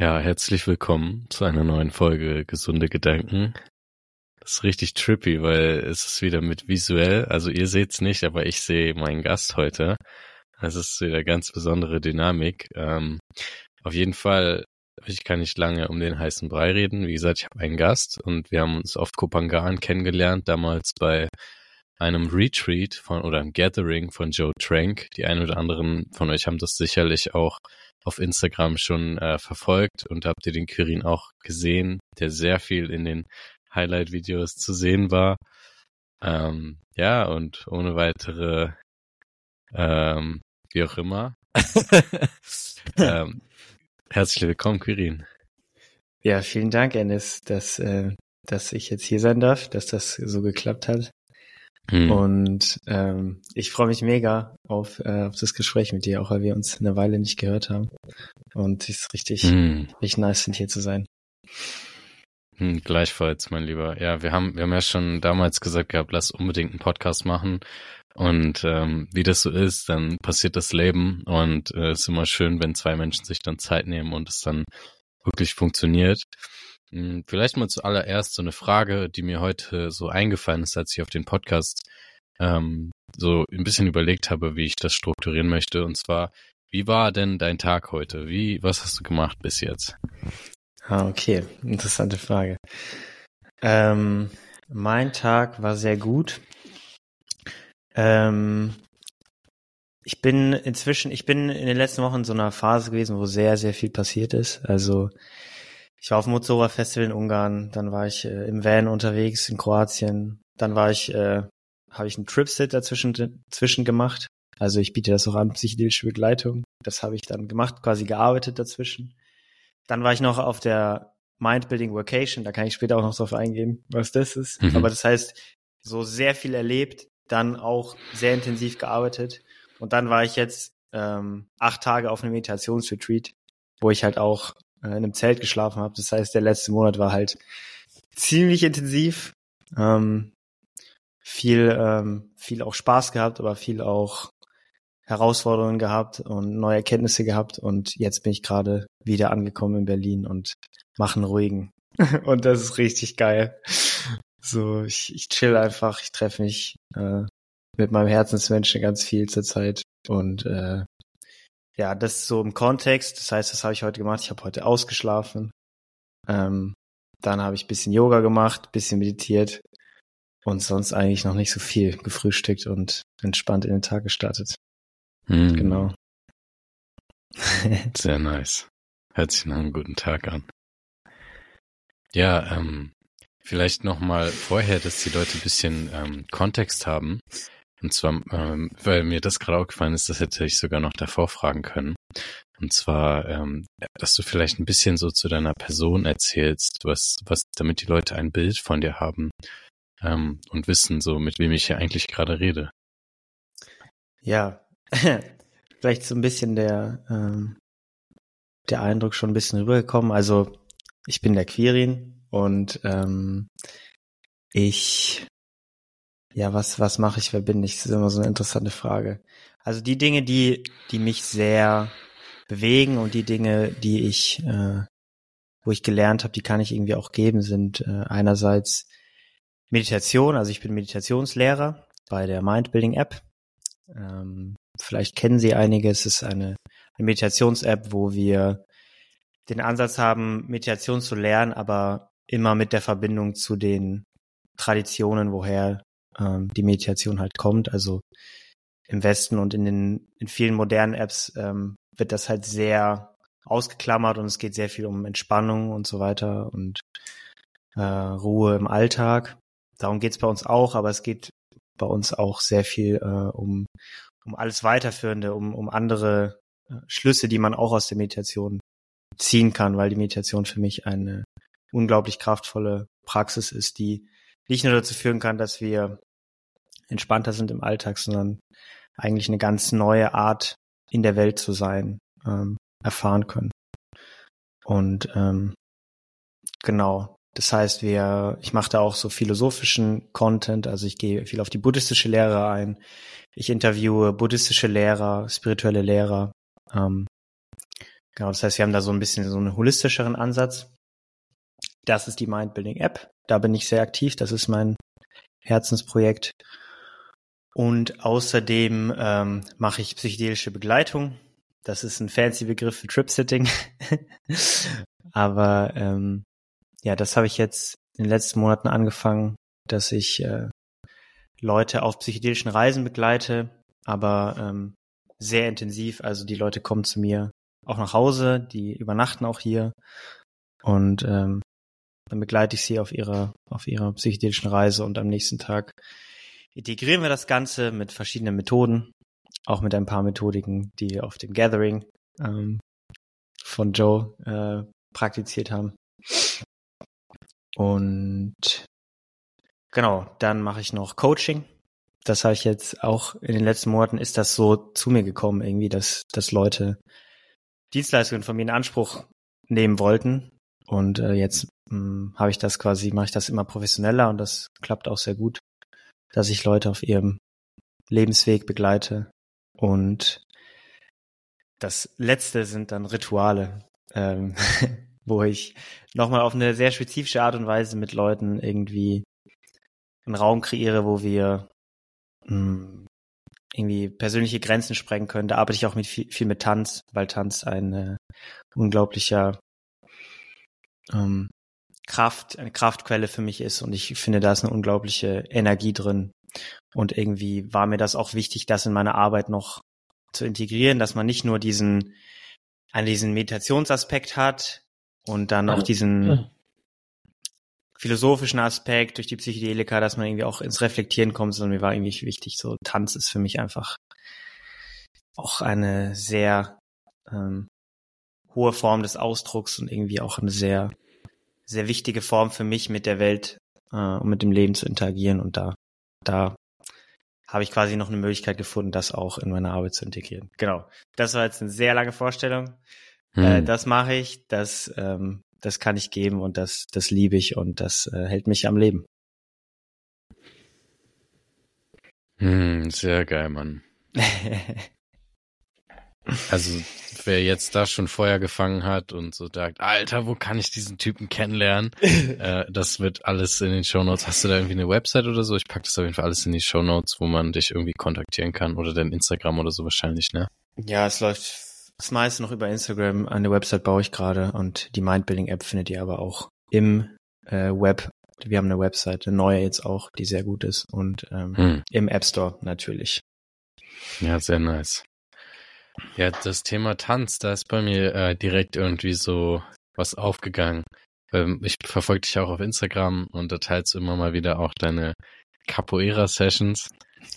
Ja, herzlich willkommen zu einer neuen Folge Gesunde Gedanken. Das ist richtig trippy, weil es ist wieder mit visuell. Also ihr seht's nicht, aber ich sehe meinen Gast heute. Es ist wieder ganz besondere Dynamik. Ähm, auf jeden Fall, ich kann nicht lange um den heißen Brei reden. Wie gesagt, ich habe einen Gast und wir haben uns auf Kopangan kennengelernt, damals bei einem Retreat von oder einem Gathering von Joe Trank. Die einen oder anderen von euch haben das sicherlich auch auf Instagram schon äh, verfolgt und habt ihr den Quirin auch gesehen, der sehr viel in den Highlight-Videos zu sehen war. Ähm, ja, und ohne weitere, ähm, wie auch immer. ähm, herzlich willkommen, Quirin. Ja, vielen Dank, Ennis, dass, äh, dass ich jetzt hier sein darf, dass das so geklappt hat. Mhm. Und ähm, ich freue mich mega auf, äh, auf das Gespräch mit dir, auch weil wir uns eine Weile nicht gehört haben. Und es ist richtig, mhm. richtig nice, sind hier zu sein. Hm, gleichfalls, mein Lieber. Ja, wir haben, wir haben ja schon damals gesagt gehabt, lass unbedingt einen Podcast machen. Und ähm, wie das so ist, dann passiert das Leben und äh, es ist immer schön, wenn zwei Menschen sich dann Zeit nehmen und es dann wirklich funktioniert. Hm, vielleicht mal zuallererst so eine Frage, die mir heute so eingefallen ist, als ich auf den Podcast ähm, so ein bisschen überlegt habe, wie ich das strukturieren möchte. Und zwar, wie war denn dein Tag heute? Wie, was hast du gemacht bis jetzt? Ah, okay. Interessante Frage. Ähm, mein Tag war sehr gut. Ähm, ich bin inzwischen, ich bin in den letzten Wochen in so einer Phase gewesen, wo sehr, sehr viel passiert ist. Also ich war auf dem Mozora Festival in Ungarn, dann war ich äh, im Van unterwegs in Kroatien, dann war ich, äh, habe ich einen Tripsit dazwischen zwischen gemacht. Also ich biete das auch an, psychedelische Begleitung. Das habe ich dann gemacht, quasi gearbeitet dazwischen. Dann war ich noch auf der Mindbuilding Vacation, da kann ich später auch noch drauf eingehen, was das ist. Mhm. Aber das heißt, so sehr viel erlebt, dann auch sehr intensiv gearbeitet. Und dann war ich jetzt ähm, acht Tage auf einem Meditationsretreat, wo ich halt auch äh, in einem Zelt geschlafen habe. Das heißt, der letzte Monat war halt ziemlich intensiv. Ähm, viel, ähm, viel auch Spaß gehabt, aber viel auch Herausforderungen gehabt und neue Erkenntnisse gehabt. Und jetzt bin ich gerade wieder angekommen in Berlin und mache einen ruhigen. und das ist richtig geil. So, ich, ich chill einfach, ich treffe mich äh, mit meinem Herzensmenschen ganz viel zur Zeit und äh, ja, das ist so im Kontext. Das heißt, das habe ich heute gemacht. Ich habe heute ausgeschlafen. Ähm, dann habe ich bisschen Yoga gemacht, bisschen meditiert und sonst eigentlich noch nicht so viel gefrühstückt und entspannt in den Tag gestartet. Hm. Genau. Sehr nice. Hört sich nach einem guten Tag an. Ja, ähm, vielleicht noch mal vorher, dass die Leute ein bisschen ähm, Kontext haben. Und zwar, ähm, weil mir das gerade aufgefallen ist, das hätte ich sogar noch davor fragen können. Und zwar, ähm, dass du vielleicht ein bisschen so zu deiner Person erzählst, was, was, damit die Leute ein Bild von dir haben ähm, und wissen, so mit wem ich hier eigentlich gerade rede. Ja, vielleicht so ein bisschen der, ähm, der Eindruck schon ein bisschen rübergekommen. Also ich bin der Quirin und ähm, ich ja, was, was mache ich, wer bin ich? Das ist immer so eine interessante Frage. Also die Dinge, die, die mich sehr bewegen und die Dinge, die ich, äh, wo ich gelernt habe, die kann ich irgendwie auch geben, sind äh, einerseits Meditation, also ich bin Meditationslehrer bei der Mindbuilding App. Ähm, vielleicht kennen Sie einige, es ist eine, eine Meditations-App, wo wir den Ansatz haben, Meditation zu lernen, aber immer mit der Verbindung zu den Traditionen, woher ähm, die Meditation halt kommt. Also im Westen und in den in vielen modernen Apps ähm, wird das halt sehr ausgeklammert und es geht sehr viel um Entspannung und so weiter und äh, Ruhe im Alltag. Darum geht's bei uns auch, aber es geht bei uns auch sehr viel äh, um, um alles Weiterführende, um, um andere äh, Schlüsse, die man auch aus der Meditation ziehen kann, weil die Meditation für mich eine unglaublich kraftvolle Praxis ist, die nicht nur dazu führen kann, dass wir entspannter sind im Alltag, sondern eigentlich eine ganz neue Art in der Welt zu sein ähm, erfahren können. Und ähm, genau, das heißt, wir, ich mache da auch so philosophischen Content, also ich gehe viel auf die buddhistische Lehre ein. Ich interviewe buddhistische Lehrer, spirituelle Lehrer. Ähm, Genau, das heißt, wir haben da so ein bisschen so einen holistischeren Ansatz. Das ist die Mindbuilding App. Da bin ich sehr aktiv. Das ist mein Herzensprojekt. Und außerdem ähm, mache ich psychedelische Begleitung. Das ist ein fancy Begriff für Trip-Sitting. Aber ähm, ja, das habe ich jetzt in den letzten Monaten angefangen, dass ich äh, Leute auf psychedelischen Reisen begleite, aber ähm, sehr intensiv. Also die Leute kommen zu mir auch nach Hause, die übernachten auch hier und ähm, dann begleite ich sie auf ihrer auf ihrer psychedelischen Reise und am nächsten Tag integrieren wir das Ganze mit verschiedenen Methoden, auch mit ein paar Methodiken, die auf dem Gathering ähm, von Joe äh, praktiziert haben. Und genau, dann mache ich noch Coaching. Das habe ich jetzt auch in den letzten Monaten ist das so zu mir gekommen, irgendwie, dass, dass Leute Dienstleistungen von mir in Anspruch nehmen wollten. Und äh, jetzt hm, habe ich das quasi, mache ich das immer professioneller und das klappt auch sehr gut, dass ich Leute auf ihrem Lebensweg begleite. Und das letzte sind dann Rituale, ähm, wo ich nochmal auf eine sehr spezifische Art und Weise mit Leuten irgendwie einen Raum kreiere, wo wir mh, hm, irgendwie persönliche Grenzen sprengen können. Da arbeite ich auch mit viel, viel mit Tanz, weil Tanz ein äh, unglaublicher ähm, Kraft, eine Kraftquelle für mich ist und ich finde, da ist eine unglaubliche Energie drin. Und irgendwie war mir das auch wichtig, das in meine Arbeit noch zu integrieren, dass man nicht nur diesen, an diesen Meditationsaspekt hat und dann auch diesen philosophischen Aspekt durch die Psychedelika, dass man irgendwie auch ins Reflektieren kommt, sondern mir war irgendwie wichtig, so Tanz ist für mich einfach auch eine sehr ähm, hohe Form des Ausdrucks und irgendwie auch eine sehr, sehr wichtige Form für mich, mit der Welt äh, und mit dem Leben zu interagieren. Und da, da habe ich quasi noch eine Möglichkeit gefunden, das auch in meine Arbeit zu integrieren. Genau. Das war jetzt eine sehr lange Vorstellung. Hm. Äh, das mache ich, das ähm, das kann ich geben und das, das liebe ich und das äh, hält mich am Leben. Hm, sehr geil, Mann. also, wer jetzt da schon Feuer gefangen hat und so sagt, Alter, wo kann ich diesen Typen kennenlernen? äh, das wird alles in den Shownotes. Hast du da irgendwie eine Website oder so? Ich packe das auf jeden Fall alles in die Shownotes, wo man dich irgendwie kontaktieren kann oder dein Instagram oder so wahrscheinlich, ne? Ja, es läuft das meiste noch über Instagram. Eine Website baue ich gerade und die Mindbuilding-App findet ihr aber auch im äh, Web. Wir haben eine Website, eine neue jetzt auch, die sehr gut ist und ähm, hm. im App Store natürlich. Ja, sehr nice. Ja, das Thema Tanz, da ist bei mir äh, direkt irgendwie so was aufgegangen. Ähm, ich verfolge dich auch auf Instagram und da teilst du immer mal wieder auch deine Capoeira-Sessions.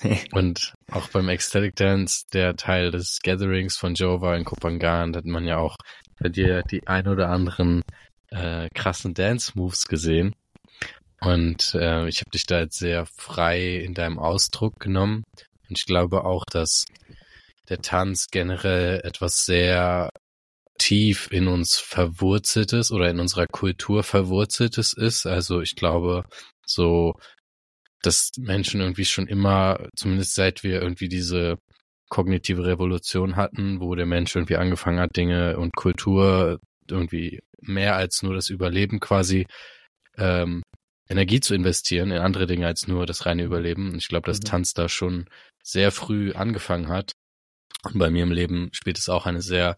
und auch beim Ecstatic Dance, der Teil des Gatherings von Joe war in Kopangan, da hat man ja auch bei dir die ein oder anderen äh, krassen Dance-Moves gesehen. Und äh, ich habe dich da jetzt sehr frei in deinem Ausdruck genommen. Und ich glaube auch, dass der Tanz generell etwas sehr tief in uns verwurzeltes oder in unserer Kultur verwurzeltes ist. Also ich glaube, so dass Menschen irgendwie schon immer, zumindest seit wir irgendwie diese kognitive Revolution hatten, wo der Mensch irgendwie angefangen hat, Dinge und Kultur irgendwie mehr als nur das Überleben quasi ähm, Energie zu investieren in andere Dinge als nur das reine Überleben. Und ich glaube, dass mhm. Tanz da schon sehr früh angefangen hat. Und bei mir im Leben spielt es auch eine sehr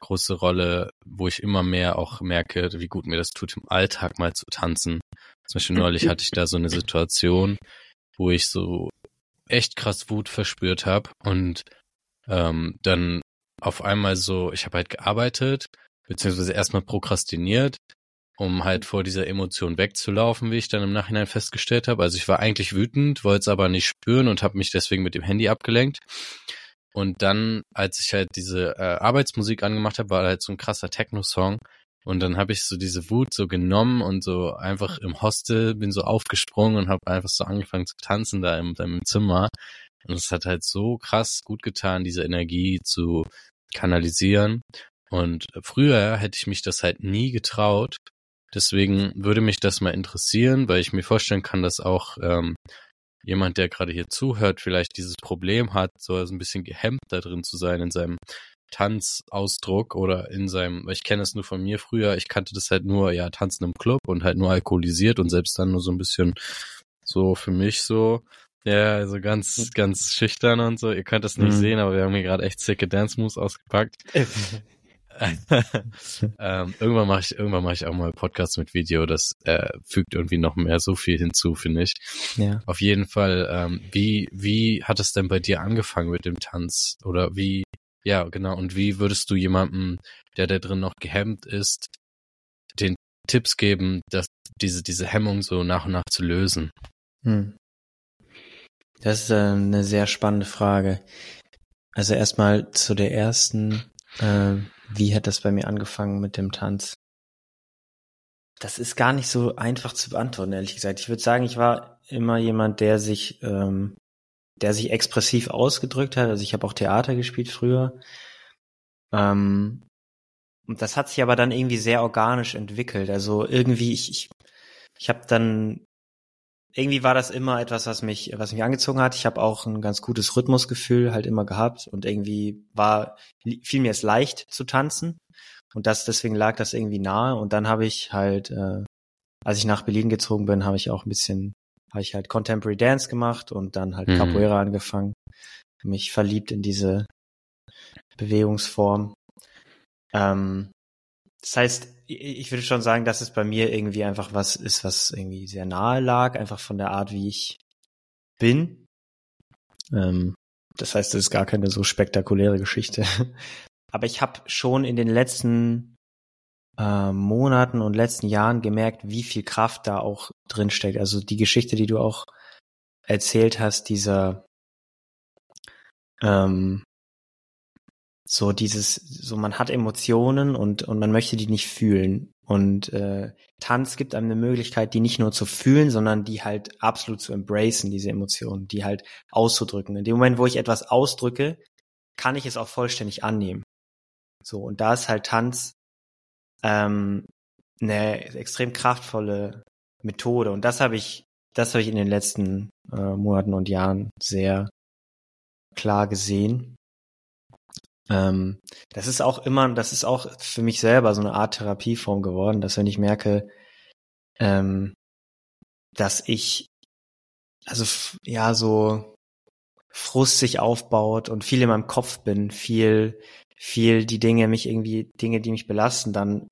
große Rolle, wo ich immer mehr auch merke, wie gut mir das tut, im Alltag mal zu tanzen. Zum Beispiel neulich hatte ich da so eine Situation, wo ich so echt krass Wut verspürt habe und ähm, dann auf einmal so, ich habe halt gearbeitet, beziehungsweise erstmal prokrastiniert, um halt vor dieser Emotion wegzulaufen, wie ich dann im Nachhinein festgestellt habe. Also ich war eigentlich wütend, wollte es aber nicht spüren und habe mich deswegen mit dem Handy abgelenkt. Und dann, als ich halt diese äh, Arbeitsmusik angemacht habe, war halt so ein krasser Techno-Song. Und dann habe ich so diese Wut so genommen und so einfach im Hostel bin so aufgesprungen und habe einfach so angefangen zu tanzen da im, im Zimmer. Und es hat halt so krass gut getan, diese Energie zu kanalisieren. Und früher hätte ich mich das halt nie getraut. Deswegen würde mich das mal interessieren, weil ich mir vorstellen kann, dass auch ähm, jemand, der gerade hier zuhört, vielleicht dieses Problem hat, so ein bisschen gehemmt da drin zu sein in seinem Tanzausdruck oder in seinem, weil ich kenne es nur von mir früher, ich kannte das halt nur, ja, tanzen im Club und halt nur alkoholisiert und selbst dann nur so ein bisschen so für mich so, ja, also ganz, ganz schüchtern und so. Ihr könnt das nicht mhm. sehen, aber wir haben hier gerade echt sicke Dance Moves ausgepackt. ähm, irgendwann mache ich, irgendwann mache ich auch mal Podcasts mit Video. Das äh, fügt irgendwie noch mehr so viel hinzu, finde ich. Ja. Auf jeden Fall. Ähm, wie wie hat es denn bei dir angefangen mit dem Tanz? Oder wie? Ja, genau. Und wie würdest du jemandem, der da drin noch gehemmt ist, den Tipps geben, dass diese diese Hemmung so nach und nach zu lösen? Hm. Das ist äh, eine sehr spannende Frage. Also erstmal zu der ersten. Äh, wie hat das bei mir angefangen mit dem Tanz? Das ist gar nicht so einfach zu beantworten, ehrlich gesagt. Ich würde sagen, ich war immer jemand, der sich, ähm, der sich expressiv ausgedrückt hat. Also ich habe auch Theater gespielt früher. Ähm, und das hat sich aber dann irgendwie sehr organisch entwickelt. Also irgendwie, ich, ich, ich habe dann irgendwie war das immer etwas, was mich, was mich angezogen hat. Ich habe auch ein ganz gutes Rhythmusgefühl halt immer gehabt und irgendwie war fiel mir es leicht zu tanzen und das deswegen lag das irgendwie nahe und dann habe ich halt, äh, als ich nach Berlin gezogen bin, habe ich auch ein bisschen, habe ich halt Contemporary Dance gemacht und dann halt mhm. Capoeira angefangen, mich verliebt in diese Bewegungsform. Ähm, das heißt, ich würde schon sagen, dass es bei mir irgendwie einfach was ist, was irgendwie sehr nahe lag, einfach von der Art, wie ich bin. Ähm, das heißt, es ist gar keine so spektakuläre Geschichte. Aber ich habe schon in den letzten äh, Monaten und letzten Jahren gemerkt, wie viel Kraft da auch drin steckt. Also die Geschichte, die du auch erzählt hast, dieser ähm, so dieses, so man hat Emotionen und, und man möchte die nicht fühlen. Und äh, Tanz gibt einem eine Möglichkeit, die nicht nur zu fühlen, sondern die halt absolut zu embracen, diese Emotionen, die halt auszudrücken. In dem Moment, wo ich etwas ausdrücke, kann ich es auch vollständig annehmen. So, und da ist halt Tanz ähm, eine extrem kraftvolle Methode. Und das habe ich, das habe ich in den letzten äh, Monaten und Jahren sehr klar gesehen. Ähm, das ist auch immer, das ist auch für mich selber so eine Art Therapieform geworden, dass wenn ich merke, ähm, dass ich, also ja, so Frust sich aufbaut und viel in meinem Kopf bin, viel, viel die Dinge mich irgendwie, Dinge, die mich belasten, dann,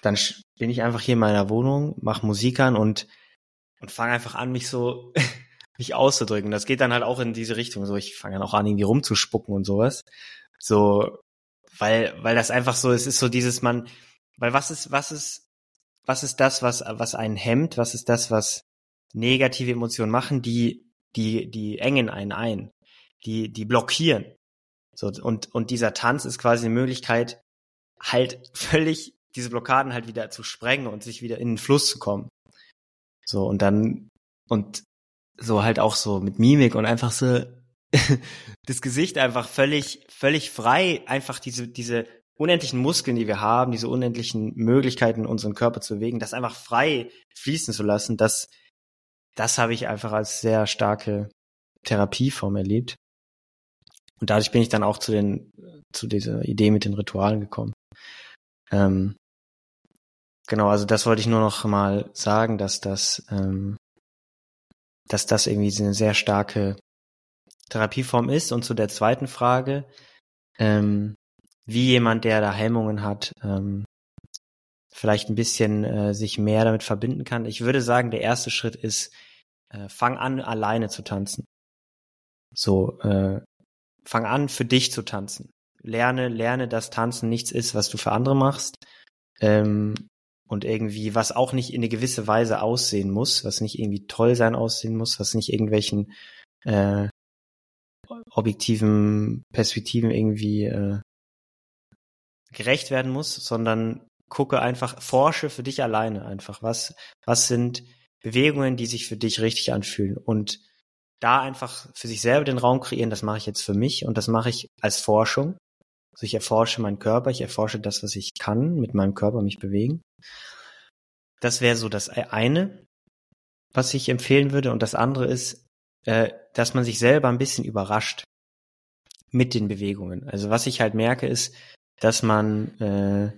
dann bin ich einfach hier in meiner Wohnung, mach Musik an und, und fange einfach an, mich so, mich auszudrücken. Das geht dann halt auch in diese Richtung. So, ich fange dann auch an, irgendwie rumzuspucken und sowas. So, weil, weil das einfach so, es ist so dieses man, weil was ist, was ist, was ist das, was, was einen hemmt? Was ist das, was negative Emotionen machen? Die, die, die engen einen ein. Die, die blockieren. So, und, und dieser Tanz ist quasi eine Möglichkeit, halt völlig diese Blockaden halt wieder zu sprengen und sich wieder in den Fluss zu kommen. So, und dann, und so halt auch so mit Mimik und einfach so, das Gesicht einfach völlig, völlig frei, einfach diese, diese unendlichen Muskeln, die wir haben, diese unendlichen Möglichkeiten, unseren Körper zu bewegen, das einfach frei fließen zu lassen, das, das habe ich einfach als sehr starke Therapieform erlebt. Und dadurch bin ich dann auch zu den, zu dieser Idee mit den Ritualen gekommen. Ähm, genau, also das wollte ich nur noch mal sagen, dass das, ähm, dass das irgendwie eine sehr starke Therapieform ist. Und zu der zweiten Frage, ähm, wie jemand, der da Hemmungen hat, ähm, vielleicht ein bisschen äh, sich mehr damit verbinden kann. Ich würde sagen, der erste Schritt ist, äh, fang an, alleine zu tanzen. So, äh, fang an, für dich zu tanzen. Lerne, lerne, dass Tanzen nichts ist, was du für andere machst. Ähm, und irgendwie, was auch nicht in eine gewisse Weise aussehen muss, was nicht irgendwie toll sein aussehen muss, was nicht irgendwelchen äh, objektiven Perspektiven irgendwie äh, gerecht werden muss, sondern gucke einfach, forsche für dich alleine einfach. Was, was sind Bewegungen, die sich für dich richtig anfühlen? Und da einfach für sich selber den Raum kreieren, das mache ich jetzt für mich und das mache ich als Forschung. Also ich erforsche meinen Körper, ich erforsche das, was ich kann, mit meinem Körper mich bewegen. Das wäre so das eine, was ich empfehlen würde. Und das andere ist, äh, dass man sich selber ein bisschen überrascht mit den Bewegungen. Also was ich halt merke ist, dass man äh,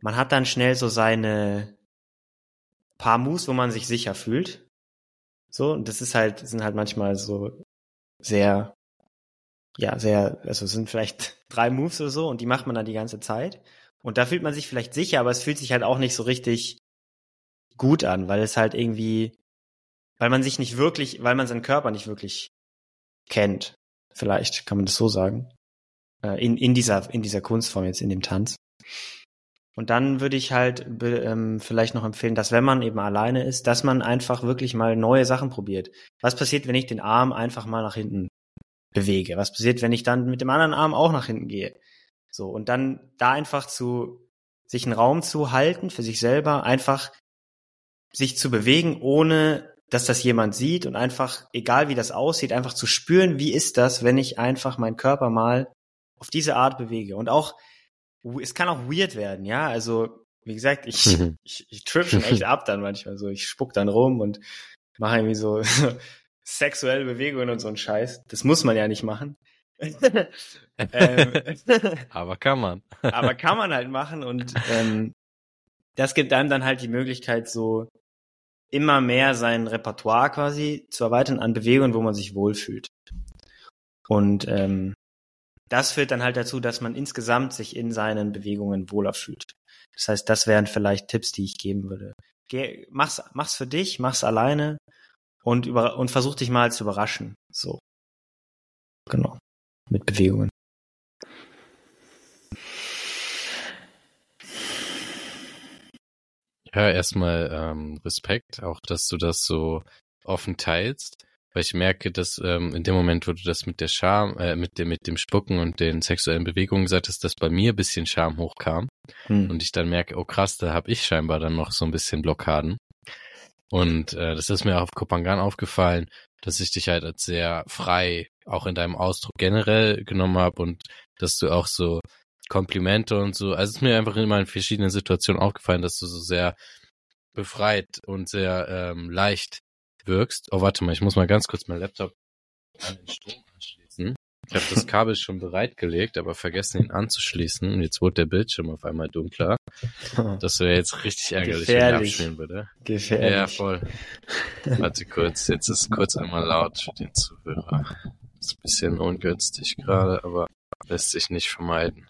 man hat dann schnell so seine paar Moves, wo man sich sicher fühlt. So, und das ist halt, sind halt manchmal so sehr, ja, sehr, also sind vielleicht drei Moves oder so und die macht man dann die ganze Zeit. Und da fühlt man sich vielleicht sicher, aber es fühlt sich halt auch nicht so richtig gut an, weil es halt irgendwie, weil man sich nicht wirklich, weil man seinen Körper nicht wirklich kennt. Vielleicht kann man das so sagen. Äh, in, in dieser, in dieser Kunstform jetzt, in dem Tanz. Und dann würde ich halt ähm, vielleicht noch empfehlen, dass wenn man eben alleine ist, dass man einfach wirklich mal neue Sachen probiert. Was passiert, wenn ich den Arm einfach mal nach hinten bewege? Was passiert, wenn ich dann mit dem anderen Arm auch nach hinten gehe? So, und dann da einfach zu, sich einen Raum zu halten für sich selber, einfach sich zu bewegen, ohne dass das jemand sieht und einfach, egal wie das aussieht, einfach zu spüren, wie ist das, wenn ich einfach meinen Körper mal auf diese Art bewege. Und auch es kann auch weird werden, ja. Also, wie gesagt, ich, mhm. ich, ich trip schon echt ab dann manchmal so. Ich spuck dann rum und mache irgendwie so sexuelle Bewegungen und so ein Scheiß. Das muss man ja nicht machen. ähm, aber kann man. aber kann man halt machen und ähm, das gibt einem dann halt die Möglichkeit, so immer mehr sein Repertoire quasi zu erweitern an Bewegungen, wo man sich wohlfühlt. Und ähm, das führt dann halt dazu, dass man insgesamt sich in seinen Bewegungen wohler fühlt. Das heißt, das wären vielleicht Tipps, die ich geben würde. Geh, mach's, mach's für dich, mach's alleine und über, und versuch dich mal zu überraschen. So. Genau. Mit Bewegungen. Ja, erstmal ähm, Respekt, auch dass du das so offen teilst weil ich merke, dass ähm, in dem Moment, wo du das mit der Scham, äh, mit dem, mit dem Spucken und den sexuellen Bewegungen sagtest, dass bei mir ein bisschen Scham hochkam hm. und ich dann merke, oh krass, da habe ich scheinbar dann noch so ein bisschen Blockaden. Und äh, das ist mir auch auf Kopangan aufgefallen, dass ich dich halt als sehr frei auch in deinem Ausdruck generell genommen habe und dass du auch so Komplimente und so, also es ist mir einfach immer in verschiedenen Situationen aufgefallen, dass du so sehr befreit und sehr ähm, leicht wirkst. Oh, warte mal, ich muss mal ganz kurz meinen Laptop an den Strom anschließen. Ich habe das Kabel schon bereitgelegt, aber vergessen ihn anzuschließen. Und jetzt wurde der Bildschirm auf einmal dunkler. Das wäre jetzt richtig ärgerlich, Gefährlich. wenn er abspielen würde. Gefährlich. Ja, voll. Warte kurz, jetzt ist kurz einmal laut für den Zuhörer. Ist ein bisschen ungünstig gerade, aber lässt sich nicht vermeiden.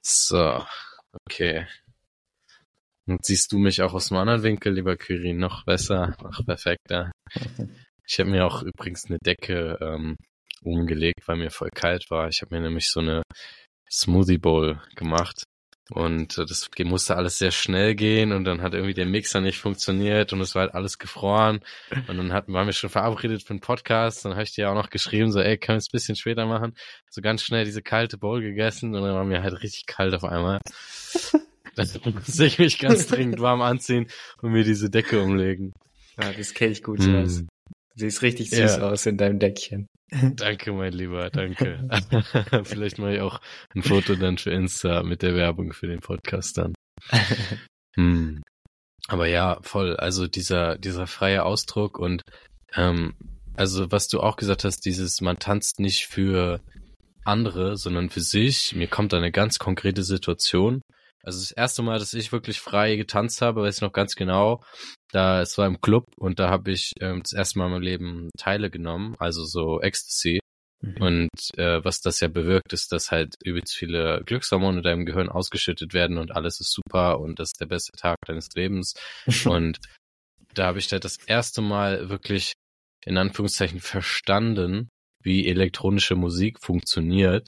So, okay. Und siehst du mich auch aus einem anderen Winkel, lieber Kyrin, noch besser, noch perfekter. Ich habe mir auch übrigens eine Decke ähm, umgelegt, weil mir voll kalt war. Ich habe mir nämlich so eine Smoothie Bowl gemacht und äh, das musste alles sehr schnell gehen und dann hat irgendwie der Mixer nicht funktioniert und es war halt alles gefroren und dann hatten, waren wir schon verabredet für einen Podcast. Dann habe ich dir auch noch geschrieben, so ey, können wir es ein bisschen später machen? So ganz schnell diese kalte Bowl gegessen und dann war mir halt richtig kalt auf einmal. Dann muss ich mich ganz dringend warm anziehen und mir diese Decke umlegen. Ja, das kenne ich gut. Mm. Du siehst richtig süß ja. aus in deinem Deckchen. Danke, mein Lieber, danke. Vielleicht mache ich auch ein Foto dann für Insta mit der Werbung für den Podcast dann. hm. Aber ja, voll. Also dieser, dieser freie Ausdruck und ähm, also was du auch gesagt hast, dieses, man tanzt nicht für andere, sondern für sich. Mir kommt da eine ganz konkrete Situation also das erste Mal, dass ich wirklich frei getanzt habe, weiß ich noch ganz genau. Da es war im Club und da habe ich ähm, das erste Mal in meinem Leben Teile genommen, also so Ecstasy. Mhm. Und äh, was das ja bewirkt, ist, dass halt übelst viele Glückshormone in deinem Gehirn ausgeschüttet werden und alles ist super und das ist der beste Tag deines Lebens. und da habe ich da das erste Mal wirklich in Anführungszeichen verstanden, wie elektronische Musik funktioniert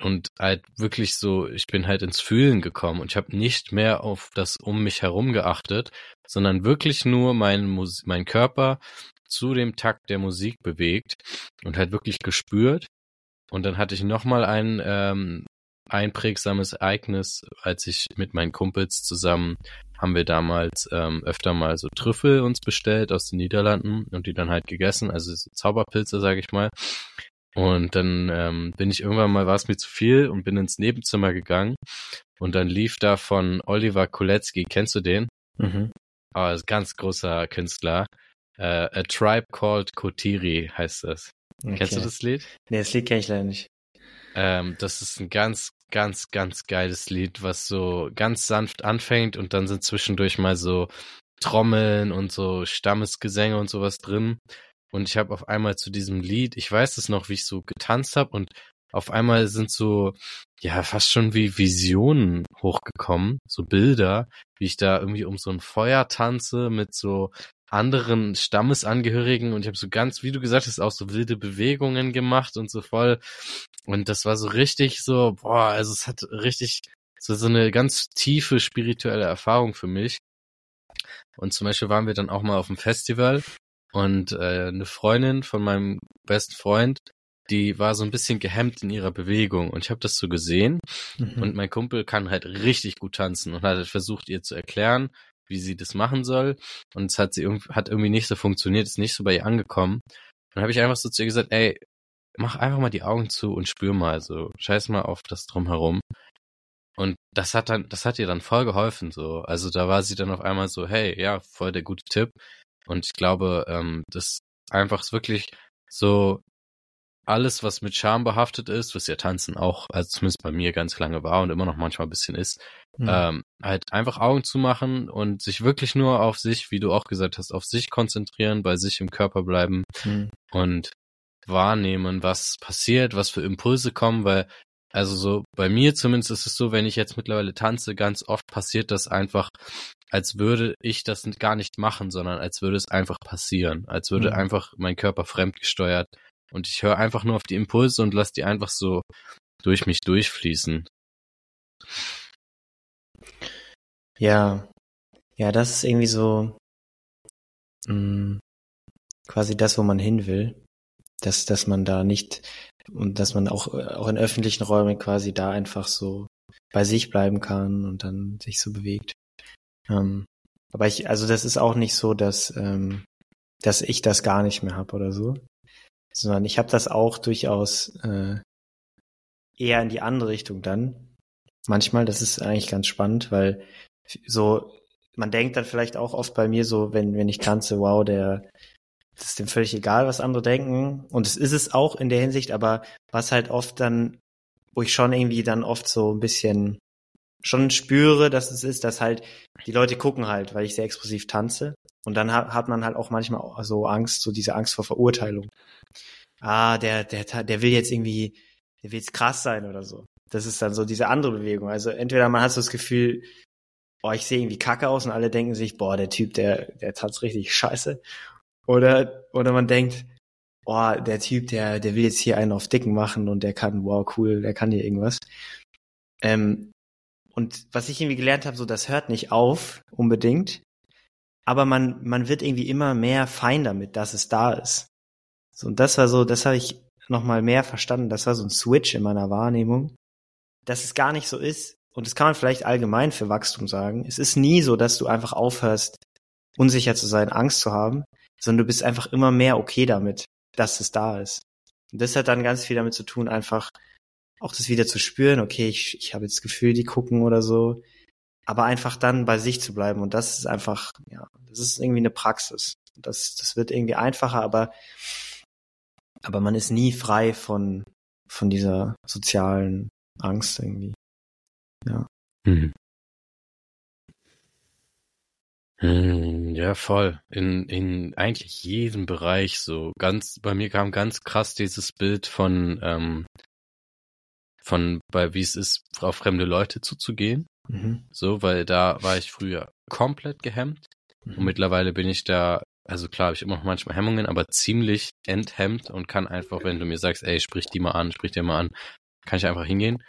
und halt wirklich so, ich bin halt ins Fühlen gekommen und ich habe nicht mehr auf das um mich herum geachtet, sondern wirklich nur mein, Mus mein Körper zu dem Takt der Musik bewegt und halt wirklich gespürt. Und dann hatte ich nochmal ein ähm, einprägsames Ereignis, als ich mit meinen Kumpels zusammen haben wir damals ähm, öfter mal so Trüffel uns bestellt aus den Niederlanden und die dann halt gegessen, also so Zauberpilze, sage ich mal. Und dann ähm, bin ich irgendwann mal, war es mir zu viel und bin ins Nebenzimmer gegangen. Und dann lief da von Oliver Kolecki, kennst du den? Mhm. Oh, ist ganz großer Künstler. Uh, A Tribe Called Kotiri heißt das. Okay. Kennst du das Lied? Nee, das Lied kenne ich leider nicht. Ähm, das ist ein ganz, ganz, ganz geiles Lied, was so ganz sanft anfängt und dann sind zwischendurch mal so Trommeln und so Stammesgesänge und sowas drin. Und ich habe auf einmal zu diesem Lied, ich weiß es noch, wie ich so getanzt habe und auf einmal sind so, ja, fast schon wie Visionen hochgekommen, so Bilder, wie ich da irgendwie um so ein Feuer tanze mit so anderen Stammesangehörigen und ich habe so ganz, wie du gesagt hast, auch so wilde Bewegungen gemacht und so voll. Und das war so richtig so, boah, also es hat richtig so, so eine ganz tiefe spirituelle Erfahrung für mich. Und zum Beispiel waren wir dann auch mal auf dem Festival und äh, eine Freundin von meinem besten Freund, die war so ein bisschen gehemmt in ihrer Bewegung und ich habe das so gesehen mhm. und mein Kumpel kann halt richtig gut tanzen und hat halt versucht ihr zu erklären, wie sie das machen soll und es hat sie irgendwie hat irgendwie nicht so funktioniert, ist nicht so bei ihr angekommen. Dann habe ich einfach so zu ihr gesagt, ey, mach einfach mal die Augen zu und spür mal so, scheiß mal auf das drumherum. Und das hat dann, das hat ihr dann voll geholfen, so. Also da war sie dann auf einmal so, hey, ja, voll der gute Tipp. Und ich glaube, ähm, das einfach wirklich so alles, was mit Scham behaftet ist, was ja Tanzen auch, also zumindest bei mir ganz lange war und immer noch manchmal ein bisschen ist, mhm. ähm, halt einfach Augen zu machen und sich wirklich nur auf sich, wie du auch gesagt hast, auf sich konzentrieren, bei sich im Körper bleiben mhm. und wahrnehmen, was passiert, was für Impulse kommen, weil also so bei mir zumindest ist es so, wenn ich jetzt mittlerweile tanze, ganz oft passiert das einfach, als würde ich das gar nicht machen, sondern als würde es einfach passieren, als würde mhm. einfach mein Körper fremdgesteuert und ich höre einfach nur auf die Impulse und lasse die einfach so durch mich durchfließen. Ja, ja, das ist irgendwie so mh, mm, quasi das, wo man hin will, dass dass man da nicht und dass man auch auch in öffentlichen Räumen quasi da einfach so bei sich bleiben kann und dann sich so bewegt. Ähm, aber ich, also das ist auch nicht so, dass ähm, dass ich das gar nicht mehr habe oder so sondern ich habe das auch durchaus äh, eher in die andere Richtung dann. Manchmal, das ist eigentlich ganz spannend, weil so, man denkt dann vielleicht auch oft bei mir so, wenn, wenn ich tanze, wow, der, das ist dem völlig egal, was andere denken. Und es ist es auch in der Hinsicht, aber was halt oft dann, wo ich schon irgendwie dann oft so ein bisschen schon spüre, dass es ist, dass halt die Leute gucken halt, weil ich sehr explosiv tanze. Und dann hat, hat man halt auch manchmal so Angst, so diese Angst vor Verurteilung. Ah, der, der, der will jetzt irgendwie, der will jetzt krass sein oder so. Das ist dann so diese andere Bewegung. Also entweder man hat so das Gefühl, oh, ich sehe irgendwie kacke aus und alle denken sich, boah, der Typ, der, der tanzt richtig scheiße. Oder, oder man denkt, oh, der Typ, der, der will jetzt hier einen auf Dicken machen und der kann, wow, cool, der kann hier irgendwas. Ähm, und was ich irgendwie gelernt habe, so das hört nicht auf unbedingt, aber man man wird irgendwie immer mehr fein damit, dass es da ist. So und das war so, das habe ich noch mal mehr verstanden. Das war so ein Switch in meiner Wahrnehmung, dass es gar nicht so ist. Und das kann man vielleicht allgemein für Wachstum sagen. Es ist nie so, dass du einfach aufhörst, unsicher zu sein, Angst zu haben, sondern du bist einfach immer mehr okay damit, dass es da ist. Und das hat dann ganz viel damit zu tun, einfach auch das wieder zu spüren, okay, ich, ich habe jetzt das Gefühl, die gucken oder so, aber einfach dann bei sich zu bleiben und das ist einfach, ja, das ist irgendwie eine Praxis. Das, das wird irgendwie einfacher, aber, aber man ist nie frei von, von dieser sozialen Angst irgendwie. Ja. Mhm. Ja, voll. In, in eigentlich jedem Bereich so. Ganz, bei mir kam ganz krass dieses Bild von, ähm, von bei wie es ist, auf fremde Leute zuzugehen. Mhm. So, weil da war ich früher komplett gehemmt. Mhm. Und mittlerweile bin ich da, also klar, habe ich immer noch manchmal Hemmungen, aber ziemlich enthemmt und kann einfach, wenn du mir sagst, ey, sprich die mal an, sprich dir mal an, kann ich einfach hingehen.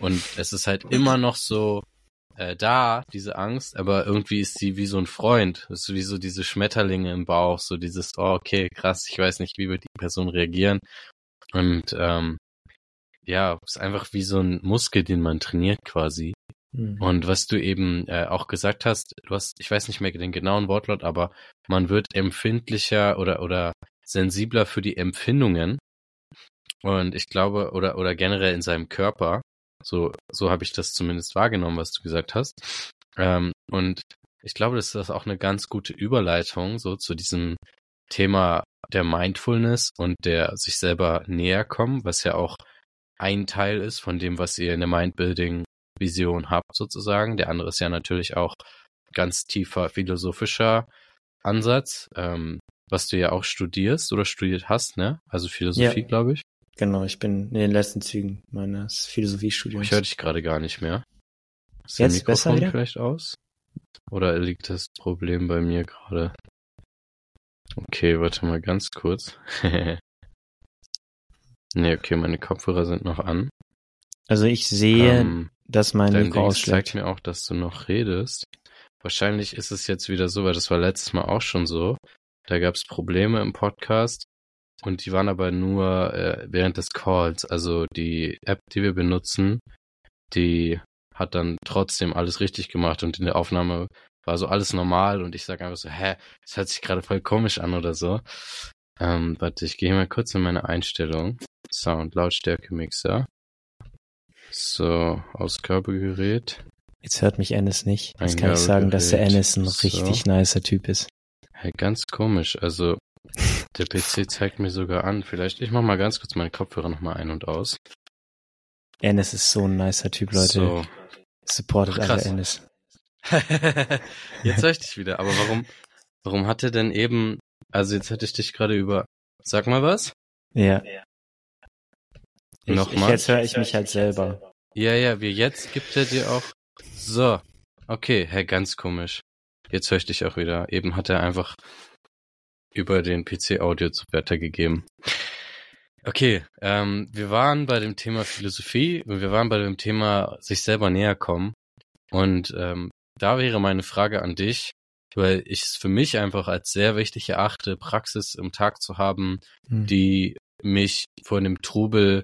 Und es ist halt immer noch so äh, da, diese Angst, aber irgendwie ist sie wie so ein Freund. Es ist wie so diese Schmetterlinge im Bauch, so dieses, oh, okay, krass, ich weiß nicht, wie wird die Person reagieren. Und ähm, ja, ist einfach wie so ein Muskel, den man trainiert quasi. Mhm. Und was du eben äh, auch gesagt hast, du hast, ich weiß nicht mehr den genauen Wortlaut, aber man wird empfindlicher oder oder sensibler für die Empfindungen. Und ich glaube, oder oder generell in seinem Körper. So so habe ich das zumindest wahrgenommen, was du gesagt hast. Ähm, und ich glaube, das ist auch eine ganz gute Überleitung so zu diesem Thema der Mindfulness und der sich selber näher kommen, was ja auch ein Teil ist von dem, was ihr in der Mindbuilding-Vision habt, sozusagen. Der andere ist ja natürlich auch ganz tiefer philosophischer Ansatz, ähm, was du ja auch studierst oder studiert hast, ne? Also Philosophie, ja. glaube ich. Genau, ich bin in den letzten Zügen meines Philosophiestudiums. Ich höre dich gerade gar nicht mehr. Ist Jetzt besser wieder? vielleicht aus? Oder liegt das Problem bei mir gerade? Okay, warte mal ganz kurz. nee, okay, meine Kopfhörer sind noch an. Also ich sehe, ähm, dass mein dein Mikro ausschlägt. zeigt mir auch, dass du noch redest. Wahrscheinlich ist es jetzt wieder so, weil das war letztes Mal auch schon so. Da gab es Probleme im Podcast und die waren aber nur äh, während des Calls. Also die App, die wir benutzen, die hat dann trotzdem alles richtig gemacht und in der Aufnahme war so alles normal und ich sage einfach so, hä, das hört sich gerade voll komisch an oder so. Ähm, warte, ich gehe mal kurz in meine Einstellung. Sound, Lautstärke, Mixer. So, Ausgabegerät. Jetzt hört mich Ennis nicht. Jetzt kann ich sagen, dass der Ennis ein richtig so. nicer Typ ist. Hey, ganz komisch. Also, der PC zeigt mir sogar an. Vielleicht, ich mach mal ganz kurz meine Kopfhörer nochmal ein und aus. Ennis ist so ein nicer Typ, Leute. So. Supportet alle Ennis. jetzt höre ich dich wieder. Aber warum, warum hat er denn eben, also jetzt hätte ich dich gerade über, sag mal was? Ja. Nochmal. Jetzt höre ich mich halt selber. Ja, ja, wie jetzt gibt er dir auch, so. Okay, hey, ganz komisch. Jetzt höre ich dich auch wieder. Eben hat er einfach über den PC Audio zu weitergegeben. Okay, ähm, wir waren bei dem Thema Philosophie, wir waren bei dem Thema sich selber näher kommen. Und ähm, da wäre meine Frage an dich, weil ich es für mich einfach als sehr wichtig erachte, Praxis im Tag zu haben, mhm. die mich vor dem Trubel,